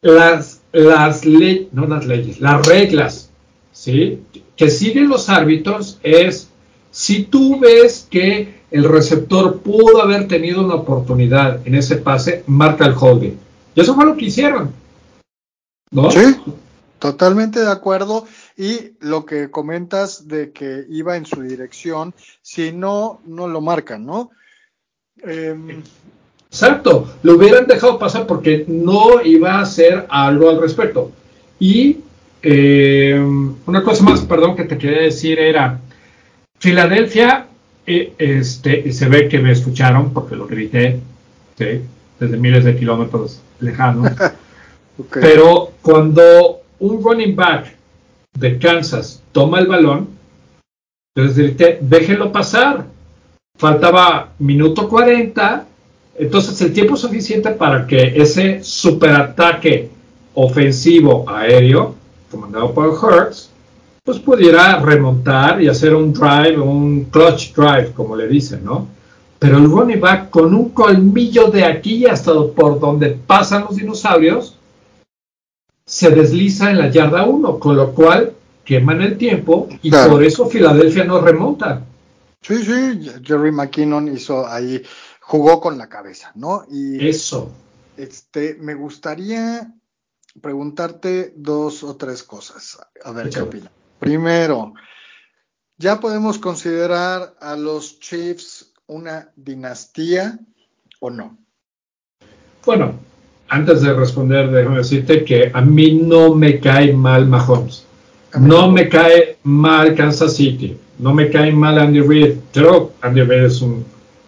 las, las no las leyes, las reglas, ¿sí? Que siguen los árbitros es, si tú ves que el receptor pudo haber tenido una oportunidad en ese pase, marca el holding. Y eso fue lo que hicieron.
¿No? Sí, totalmente de acuerdo. Y lo que comentas de que iba en su dirección, si no, no lo marcan, ¿no?
Em, Exacto, lo hubieran dejado pasar porque no iba a hacer algo al respecto. Y em, una cosa más, perdón, que te quería decir era, Filadelfia, este, y se ve que me escucharon porque lo grité, desde miles de kilómetros lejanos. Pero cuando un running back de Kansas toma el balón, entonces grité, déjenlo pasar. Faltaba minuto 40, entonces el tiempo suficiente para que ese superataque ofensivo aéreo, comandado por Hertz, pues pudiera remontar y hacer un drive, un clutch drive, como le dicen, ¿no? Pero el running back con un colmillo de aquí hasta por donde pasan los dinosaurios, se desliza en la yarda 1, con lo cual queman el tiempo y por eso Filadelfia no remonta.
Sí, sí, Jerry McKinnon hizo ahí, jugó con la cabeza, ¿no?
Y eso.
Este, me gustaría preguntarte dos o tres cosas. A ver qué opinas. Primero, ¿ya podemos considerar a los Chiefs una dinastía o no?
Bueno, antes de responder, déjame decirte que a mí no me cae mal Mahomes. No me cae mal Kansas City. No me cae mal Andy Reid. Creo que Andy Reid es un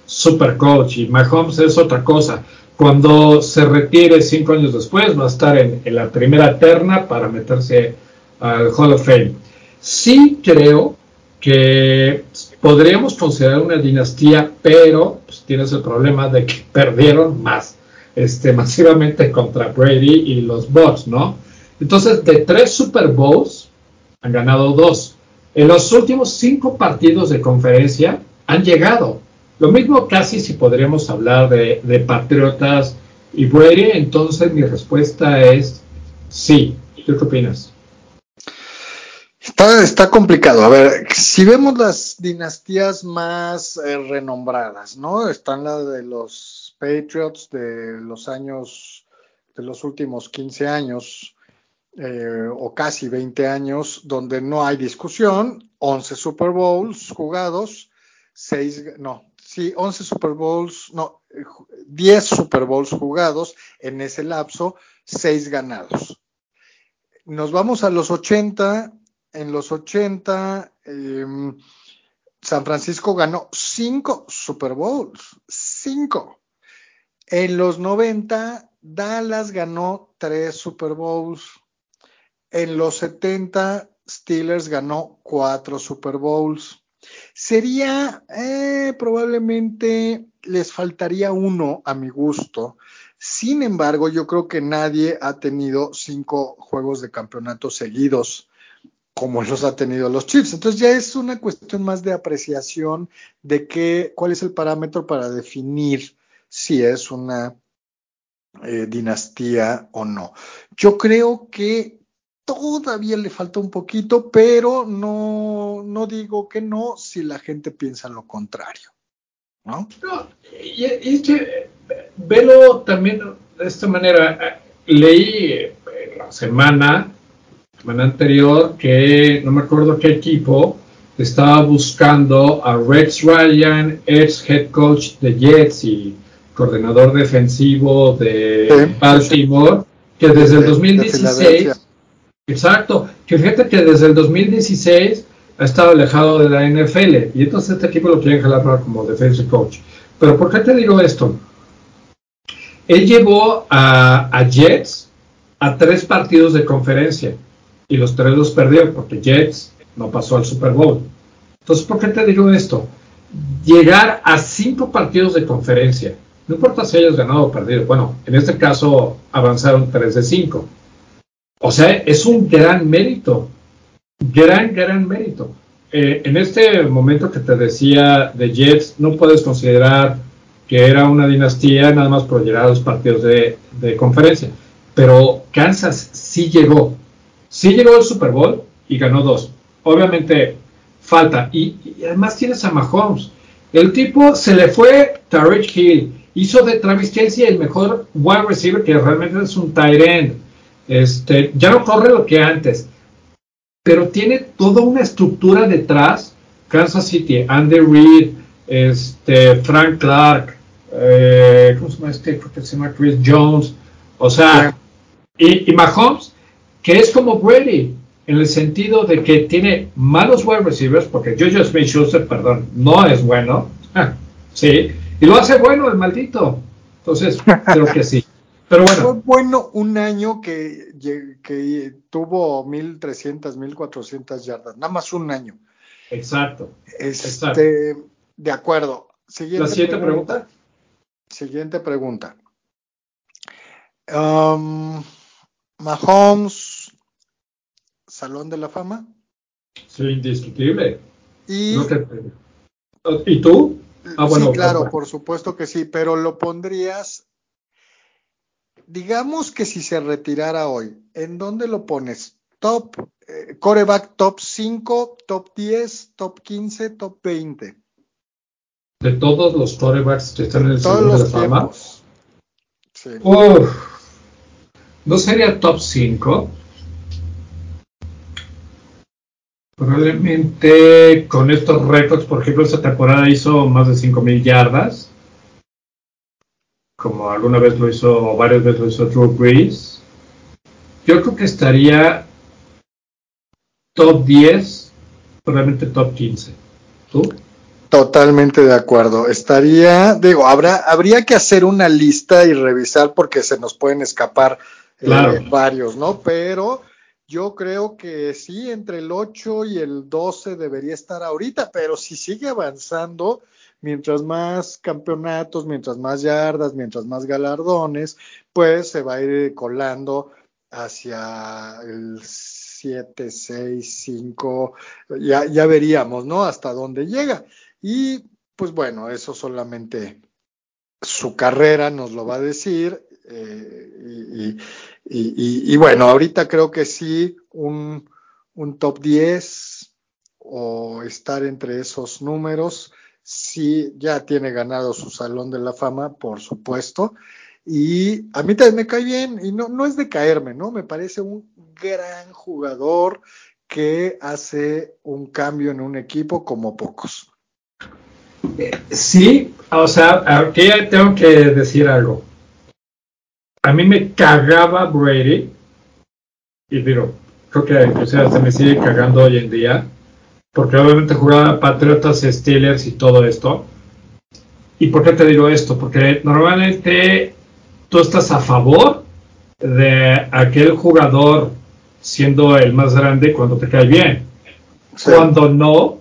super coach y Mahomes es otra cosa. Cuando se retire cinco años después, va a estar en, la primera terna para meterse al Hall of Fame. Sí creo que podríamos considerar una dinastía, pero pues, tienes el problema de que perdieron más este, masivamente contra Brady y los Bucks, ¿no? Entonces, de tres Super Bowls, han ganado dos. En los últimos cinco partidos de conferencia han llegado. Lo mismo casi si podríamos hablar de, de Patriotas y Brady, entonces mi respuesta es sí. ¿Tú qué opinas?
Está, está, complicado. A ver, si vemos las dinastías más eh, renombradas, ¿no? Están las de los Patriots de los años, de los últimos 15 años eh, o casi 20 años, donde no hay discusión, 11 Super Bowls jugados, 6, no, sí, 11 Super Bowls, no, 10 Super Bowls jugados en ese lapso, 6 ganados. Nos vamos a los 80, en los 80, em, San Francisco ganó 5 Super Bowls, 5. En los 90, Dallas ganó tres Super Bowls. En los 70, Steelers ganó cuatro Super Bowls. Sería, eh, probablemente les faltaría uno a mi gusto. Sin embargo, yo creo que nadie ha tenido cinco juegos de campeonato seguidos como los ha tenido los Chiefs. Entonces ya es una cuestión más de apreciación de qué, cuál es el parámetro para definir si es una eh, dinastía o no. Yo creo que todavía le falta un poquito, pero no, no digo que no si la gente piensa lo contrario. ¿no?
y, y velo también de esta manera. Leí la semana, semana anterior que no me acuerdo qué equipo estaba buscando a Rex Ryan, ex head coach de Jets y coordinador defensivo de Baltimore, que desde el 2016, exacto, que fíjate que desde el 2016 ha estado alejado de la NFL y entonces este equipo lo quieren jalar como defensive coach. Pero ¿por qué te digo esto? Él llevó a, a Jets a tres partidos de conferencia y los tres los perdió porque Jets no pasó al Super Bowl. Entonces, ¿por qué te digo esto? Llegar a cinco partidos de conferencia, no importa si hayas ganado o perdido, bueno, en este caso avanzaron tres de cinco. O sea, es un gran mérito, gran, gran mérito. Eh, en este momento que te decía de Jets, no puedes considerar que era una dinastía nada más por llegar a los partidos de conferencia. Pero Kansas sí llegó, sí llegó al Super Bowl y ganó dos. Obviamente falta. Y, además tienes a Mahomes. El tipo se le fue Tariq Hill. Hizo de Travis Kelsey el mejor wide receiver que realmente es un tight end. Este, ya no corre lo que antes. Pero tiene toda una estructura detrás. Kansas City, Andy Reid, este, Frank Clark, eh, ¿cómo se llama este? Creo que se llama Chris Jones. O sea, y, y Mahomes, que es como Brady en el sentido de que tiene malos wide receivers, porque Jojo Smith Schuster, perdón, no es bueno, sí, y lo hace bueno el maldito. Entonces, creo que sí. Pero bueno.
Fue bueno un año que, que tuvo 1300, 1400 yardas, nada más un año.
Exacto.
Este, De acuerdo.
Siguiente La siguiente pregunta.
Siguiente pregunta. Um, Mahomes Salón de la Fama.
Sí, indiscutible.
Y,
¿Y tú?
Ah, bueno, sí, claro, por supuesto que sí, pero lo pondrías, digamos que si se retirara hoy, ¿en dónde lo pones? Top, eh, coreback top 5, top 10, top 15, top 20.
De todos los corebacks que están en el Salón de la Fama.
Sí.
¿No sería top 5? Probablemente con estos récords, por ejemplo, esta temporada hizo más de 5.000 yardas, como alguna vez lo hizo, o varias veces lo hizo Drew Brees. Yo creo que estaría top 10, probablemente top 15. ¿Tú?
Totalmente de acuerdo. Estaría, digo, habrá, habría que hacer una lista y revisar porque se nos pueden escapar eh, varios, ¿no? Pero yo creo que sí, entre el 8 y el 12 debería estar ahorita, pero si sigue avanzando, mientras más campeonatos, mientras más yardas, mientras más galardones, pues se va a ir colando hacia el 7, 6, 5, ya, ya veríamos, ¿no? Hasta dónde llega. Y pues bueno, eso solamente su carrera nos lo va a decir eh, y, bueno, ahorita creo que sí, un, top 10 o estar entre esos números, sí, ya tiene ganado su Salón de la Fama, por supuesto. Y a mí también me cae bien, y no, no es de caerme, ¿no? Me parece un gran jugador que hace un cambio en un equipo como pocos.
Sí, o sea, aquí tengo que decir algo a mí me cagaba Brady, y digo, creo que sea, se me sigue cagando hoy en día, porque obviamente jugaba Patriotas, Steelers y todo esto. ¿Y por qué te digo esto? Porque normalmente tú estás a favor de aquel jugador siendo el más grande cuando te cae bien. Cuando no,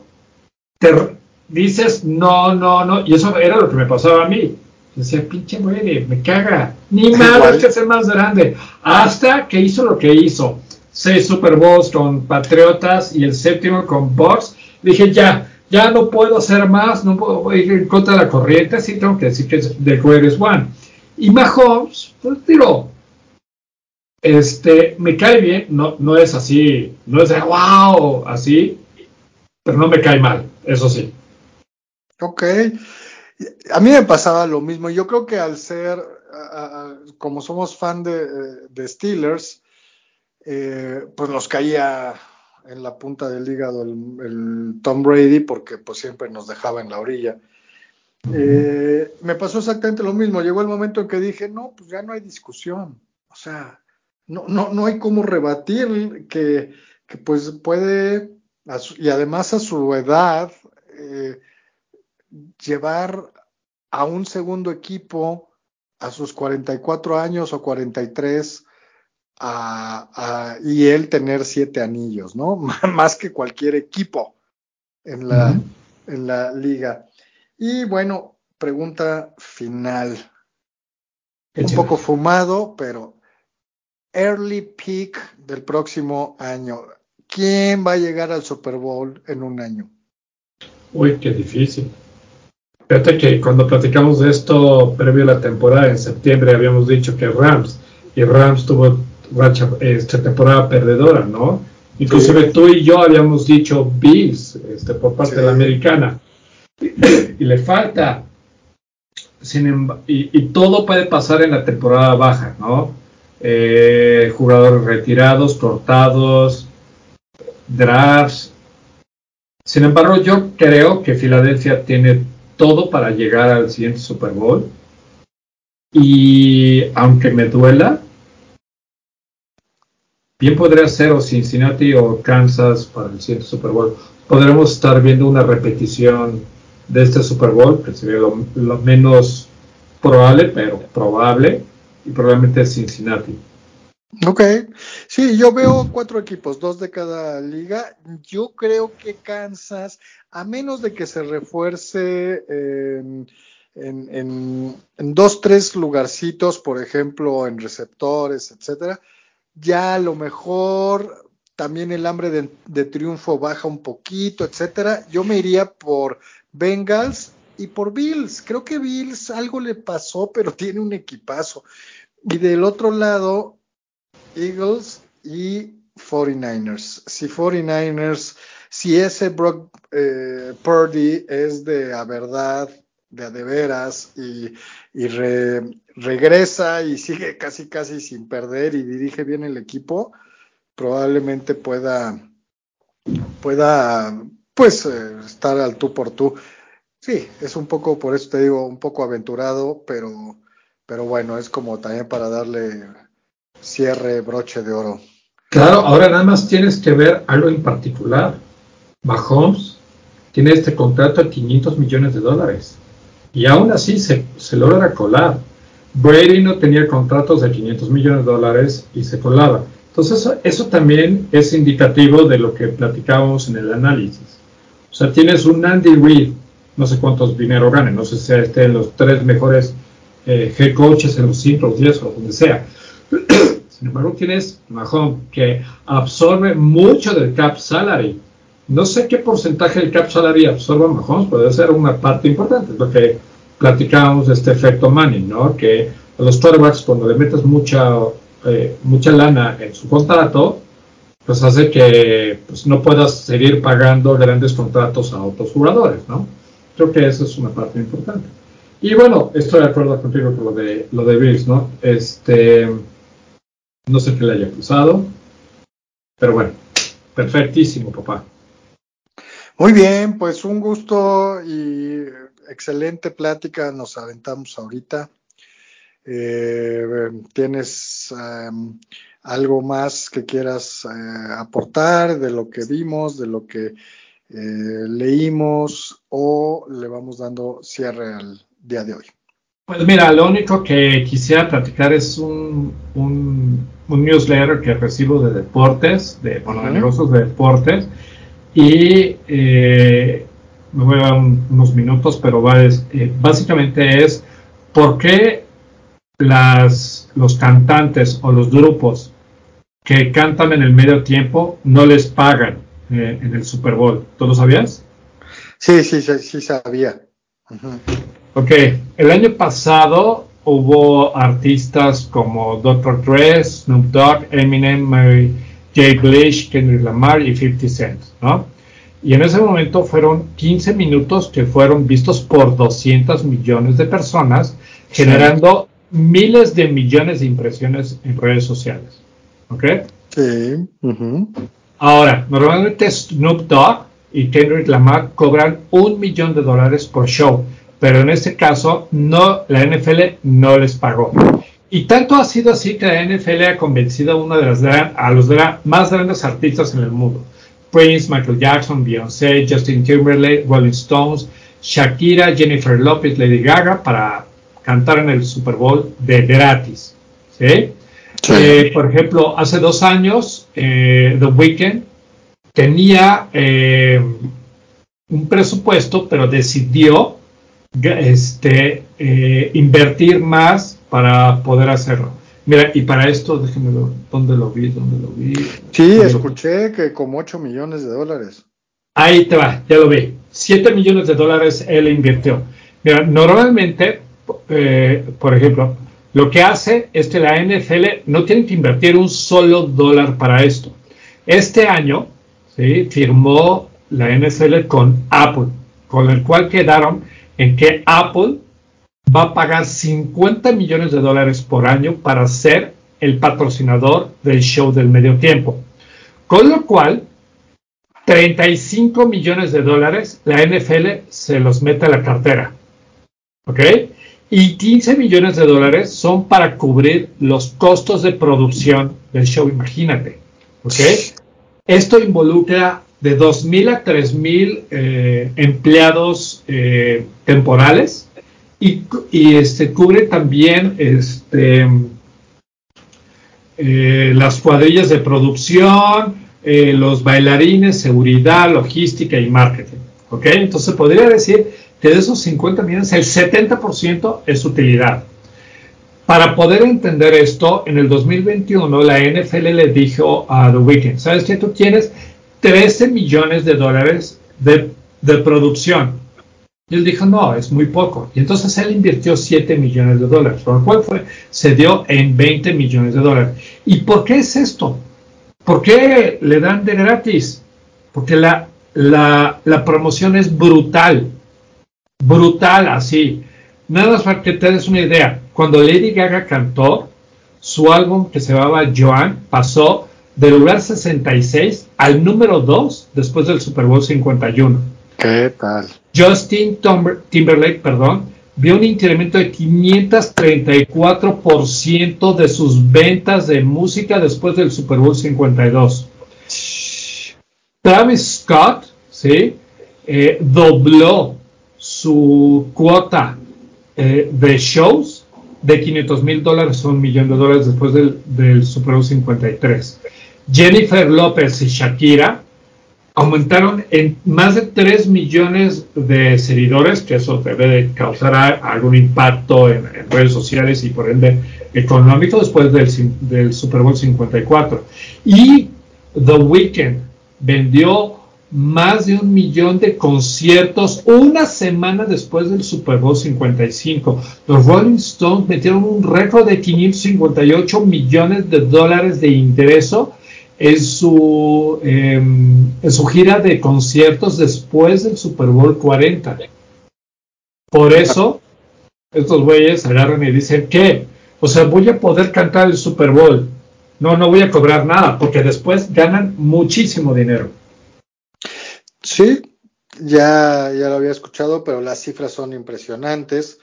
te dices no, no, no. Y eso era lo que me pasaba a mí. Decía, pinche muere, me caga. Ni más que ser más grande. Hasta que hizo lo que hizo. Seis Super Bowls con Patriotas y el séptimo con Bucks. Dije, ya, ya no puedo hacer más, no puedo ir en contra de la corriente, sí tengo que decir que es The Greatest One. Y Mahomes, pues digo, este, me cae bien, no, no es así, no es de wow, así, pero no me cae mal, eso sí.
Ok, a mí me pasaba lo mismo. Yo creo que al ser, como somos fan de, Steelers, eh, pues nos caía en la punta del hígado el, Tom Brady porque pues siempre nos dejaba en la orilla. Eh, me pasó exactamente lo mismo. Llegó el momento en que dije, no, pues ya no hay discusión. O sea, no, no, no hay cómo rebatir que, que pues puede, y además a su edad, eh, llevar a un segundo equipo a sus 44 años o 43 a, y él tener siete anillos, ¿no? Más que cualquier equipo en la, en la liga. Y bueno, pregunta final. Un poco fumado, pero early peak del próximo año. ¿Quién va a llegar al Super Bowl en un año?
Uy, qué difícil. Fíjate que cuando platicamos de esto previo a la temporada, en septiembre habíamos dicho que Rams, y Rams tuvo esta temporada perdedora, ¿no? Inclusive tú y yo habíamos dicho Bills este, por parte de la americana. Y, le falta. Sin y, todo puede pasar en la temporada baja, ¿no? Eh, jugadores retirados, cortados, drafts. Sin embargo, yo creo que Filadelfia tiene todo para llegar al siguiente Super Bowl. Y aunque me duela, bien podría ser o Cincinnati o Kansas para el siguiente Super Bowl. Podremos estar viendo una repetición de este Super Bowl, que sería lo, menos probable, pero probable, y probablemente Cincinnati.
Ok, sí, yo veo cuatro equipos, dos de cada liga. Yo creo que Kansas, a menos de que se refuerce en, en, dos, tres lugarcitos, por ejemplo, en receptores, etcétera, ya a lo mejor también el hambre de, triunfo baja un poquito, etcétera. Yo me iría por Bengals y por Bills. Creo que Bills algo le pasó, pero tiene un equipazo. Y del otro lado, Eagles y 49ers. Si 49ers, si ese Brock eh, Purdy es de a verdad, de a de veras, y, regresa y sigue casi casi sin perder y dirige bien el equipo, probablemente pueda, pueda pues eh, estar al tú por tú. Sí, es un poco, por eso te digo, un poco aventurado, pero, pero bueno, es como también para darle cierre, broche de oro.
Claro, ahora nada más tienes que ver algo en particular. Mahomes tiene este contrato de 500 millones de dólares y aún así se, logra colar. Brady no tenía contratos de 500 millones de dólares y se colaba. Entonces eso, también es indicativo de lo que platicábamos en el análisis. O sea, tienes un Andy Reid, no sé cuántos dinero gane, no sé si esté en los tres mejores eh, head coaches en los cinco, los diez o donde sea. Sin embargo, tienes Mahomes que absorbe mucho del cap salary. No sé qué porcentaje del cap salary absorba Mahomes, puede ser una parte importante, es lo que platicábamos de este efecto Manning, ¿no? Que a los quarterbacks cuando le metes mucha, eh, mucha lana en su contrato, pues hace que pues, no puedas seguir pagando grandes contratos a otros jugadores, ¿no? Creo que eso es una parte importante. Y bueno, estoy de acuerdo contigo con lo de, lo de Bills, ¿no? Este, no sé qué le haya cruzado, pero bueno, perfectísimo, papá.
Muy bien, pues un gusto y excelente plática nos aventamos ahorita. Eh, ¿Tienes em, algo más que quieras eh, aportar de lo que vimos, de lo que eh, leímos o le vamos dando cierre al día de hoy?
Pues mira, lo único que quisiera platicar es un, un, newsletter que recibo de deportes, de, bueno, de negocios de deportes, y me voy a dar unos minutos, pero eh, básicamente es por qué las, los cantantes o los grupos que cantan en el medio tiempo no les pagan eh, en el Super Bowl. ¿Tú lo sabías?
Sí, sí, sí, sí sabía.
Ok, el año pasado hubo artistas como Dr. Dre, Snoop Dogg, Eminem, Mary J. Blige, Kendrick Lamar y 50 Cent, ¿no? Y en ese momento fueron 15 minutos que fueron vistos por 200 millones de personas, generando miles de millones de impresiones en redes sociales. ¿Ok?
Sí.
Ahora, normalmente Snoop Dogg y Kendrick Lamar cobran un millón de dólares por show, pero en este caso no, la NFL no les pagó. Y tanto ha sido así que la NFL ha convencido a uno de las a los más grandes artistas en el mundo. Prince, Michael Jackson, Beyoncé, Justin Timberlake, Rolling Stones, Shakira, Jennifer Lopez, Lady Gaga para cantar en el Super Bowl de gratis. ¿sí? Eh, por ejemplo, hace dos años, eh, The Weeknd tenía eh, un presupuesto, pero decidió este, invertir más para poder hacerlo. Mira, y para esto, déjeme ver, ¿dónde lo vi? ¿Dónde lo vi?
Sí, escuché que como 8 millones de dólares.
Ahí te va, ya lo vi. 7 millones de dólares él invirtió. Mira, normalmente, por ejemplo, lo que hace es que la NFL no tiene que invertir un solo dólar para esto. Este año ¿sí? firmó la NFL con Apple, con el cual quedaron en que Apple va a pagar 50 millones de dólares por año para ser el patrocinador del show del medio tiempo. Con lo cual, 35 millones de dólares la NFL se los mete a la cartera. ¿Ok? y 15 millones de dólares son para cubrir los costos de producción del show, imagínate. Esto involucra de 2.000 a 3.000 eh, empleados eh, temporales y, este, cubre también este, eh, las cuadrillas de producción, los bailarines, seguridad, logística y marketing. Entonces podría decir que de esos 50 millones, el 70% es utilidad. Para poder entender esto, en el 2021 la NFL le dijo a The Weeknd, ¿sabes qué? Tú tienes 13 millones de dólares de, producción. Y él dijo, no, es muy poco. Y entonces él invirtió 7 millones de dólares, lo cual fue, se dio en 20 millones de dólares. ¿Y por qué es esto? ¿Por qué le dan de gratis? Porque la, la, la promoción es brutal brutal así. Nada más para que te des una idea. Cuando Lady Gaga cantó, su álbum que se llamaba Joan pasó del lugar 66 al número 2 después del Super Bowl 51.
¿Qué tal?
Justin Timberlake, perdón, vio un incremento de 534% de sus ventas de música después del Super Bowl 52. Travis Scott, ¿sí? Eh, dobló su cuota eh, de shows de 500 mil dólares a un millón de dólares después del, del Super Bowl 53. Jennifer López y Shakira aumentaron en más de 3 millones de seguidores, que eso debe de causar algún impacto en, redes sociales y por ende económico después del, del Super Bowl 54. Y The Weeknd vendió más de un millón de conciertos una semana después del Super Bowl 55. Los Rolling Stones metieron un récord de 558 millones de dólares de ingreso en su, em, en su gira de conciertos después del Super Bowl 40. Por eso, estos güeyes agarran y dicen que, o sea, voy a poder cantar el Super Bowl. No, no voy a cobrar nada, porque después ganan muchísimo dinero.
Sí, ya, ya lo había escuchado, pero las cifras son impresionantes.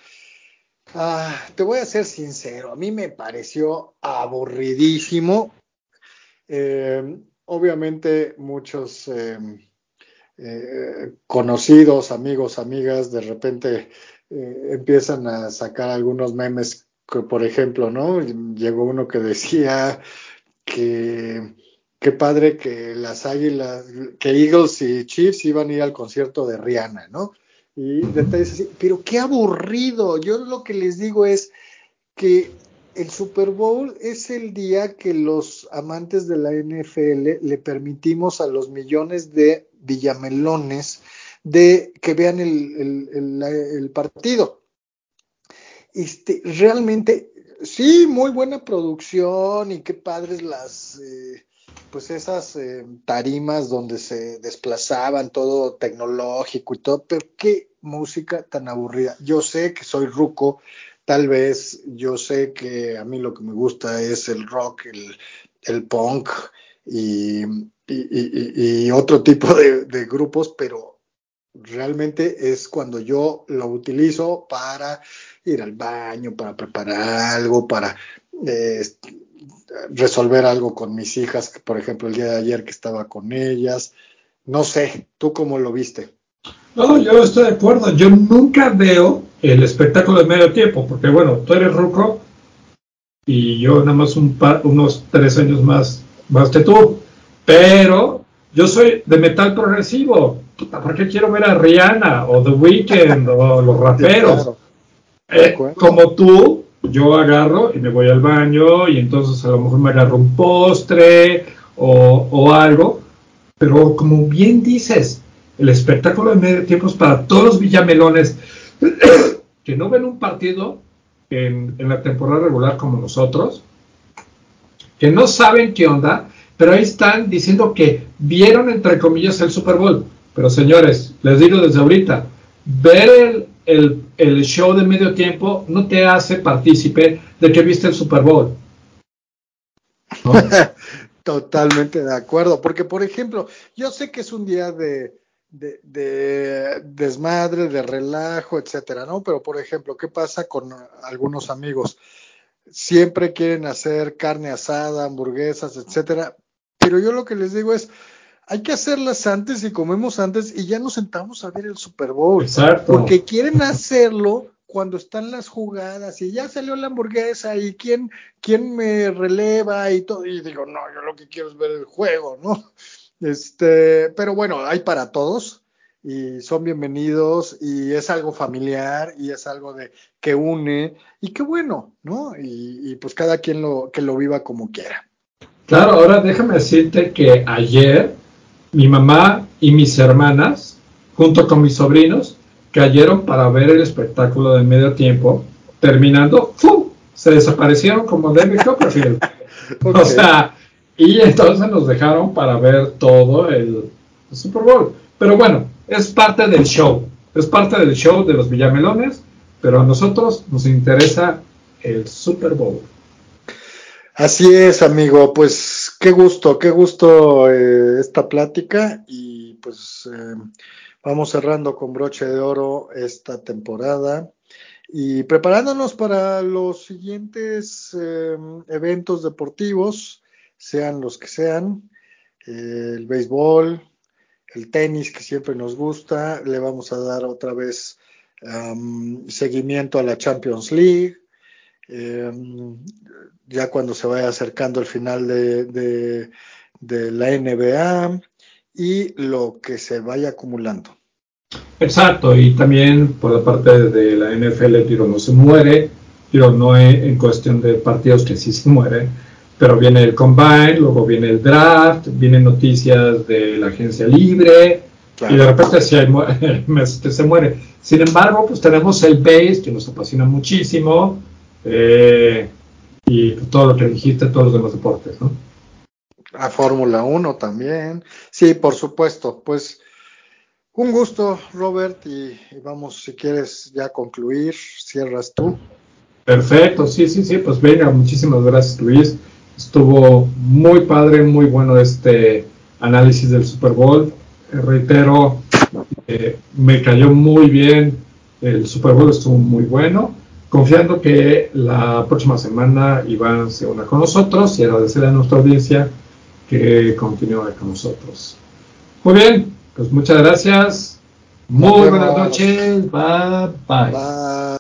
Ah, te voy a ser sincero, a mí me pareció aburridísimo. Eh, obviamente muchos eh, eh, conocidos, amigos, amigas, de repente empiezan a sacar algunos memes, que, por ejemplo, ¿no? Llegó uno que decía que qué padre que las águilas, que Eagles y Chiefs iban a ir al concierto de Rihanna, ¿no? Y detalles así, pero qué aburrido. Yo lo que les digo es que el Super Bowl es el día que los amantes de la NFL le permitimos a los millones de villamelones de que vean el, partido. Este, realmente, sí, muy buena producción y qué padres las, eh, pues esas eh, tarimas donde se desplazaban, todo tecnológico y todo, pero qué música tan aburrida. Yo sé que soy ruco, tal vez yo sé que a mí lo que me gusta es el rock, el, punk y, otro tipo de, grupos, pero realmente es cuando yo lo utilizo para ir al baño, para preparar algo, para eh, resolver algo con mis hijas, por ejemplo, el día de ayer que estaba con ellas. No sé, ¿tú cómo lo viste?
No, yo estoy de acuerdo. Yo nunca veo el espectáculo de medio tiempo, porque bueno, tú eres ruco y yo nada más un unos tres años más, más que tú. Pero yo soy de metal progresivo. ¿Por qué quiero ver a Rihanna o The Weeknd o los raperos? Eh, como tú, yo agarro y me voy al baño y entonces a lo mejor me agarro un postre o, o algo. Pero como bien dices, el espectáculo de medio tiempo es para todos los villamelones que no ven un partido en, la temporada regular como nosotros, que no saben qué onda, pero ahí están diciendo que vieron entre comillas el Super Bowl. Pero señores, les digo desde ahorita, ver el, el, show de medio tiempo no te hace partícipe de que viste el Super Bowl.
Totalmente de acuerdo, porque por ejemplo, yo sé que es un día de, de, desmadre, de relajo, etcétera, ¿no? Pero por ejemplo, ¿qué pasa con algunos amigos? Siempre quieren hacer carne asada, hamburguesas, etcétera. Pero yo lo que les digo es, hay que hacerlas antes y comemos antes y ya nos sentamos a ver el Super Bowl. Exacto. Porque quieren hacerlo cuando están las jugadas y ya salió la hamburguesa y quién, quién me releva y todo. Y digo, no, yo lo que quiero es ver el juego, ¿no? Este, pero bueno, hay para todos y son bienvenidos y es algo familiar y es algo de que une y qué bueno, ¿no? Y, pues cada quien lo que lo viva como quiera.
Claro, ahora déjame decirte que ayer mi mamá y mis hermanas, junto con mis sobrinos, cayeron para ver el espectáculo de medio tiempo, terminando, ¡fum! se desaparecieron como David Copperfield. O sea, y entonces nos dejaron para ver todo el, Super Bowl. Pero bueno, es parte del show. Es parte del show de los Villamelones, pero a nosotros nos interesa el Super Bowl.
Así es, amigo. Pues qué gusto, qué gusto eh, esta plática y pues eh, vamos cerrando con broche de oro esta temporada y preparándonos para los siguientes eh, eventos deportivos sean los que sean, eh, el béisbol, el tenis que siempre nos gusta, le vamos a dar otra vez seguimiento a la Champions League, em, ya cuando se vaya acercando el final de, la NBA y lo que se vaya acumulando.
Exacto, y también por la parte de la NFL, pero no se muere, pero no en cuestión de partidos que sí se muere, pero viene el combine, luego viene el draft, vienen noticias de la agencia libre, y de repente si hay, se muere. Sin embargo, pues tenemos el base, que nos apasiona muchísimo, eh, y todo lo que dijiste, todos los demás deportes, ¿no?
A Fórmula 1 también. Sí, por supuesto. Pues un gusto, Robert, y, y, vamos, si quieres ya concluir, cierras tú.
Perfecto, sí, sí, sí, pues venga, muchísimas gracias, Luis. Estuvo muy padre, muy bueno este análisis del Super Bowl. Eh, reitero, eh, me cayó muy bien. El Super Bowl estuvo muy bueno. Confiando que la próxima semana Iván se una con nosotros y agradecerle a nuestra audiencia que continúe con nosotros. Muy bien, pues muchas gracias. Muy buenas noches. bye. bye.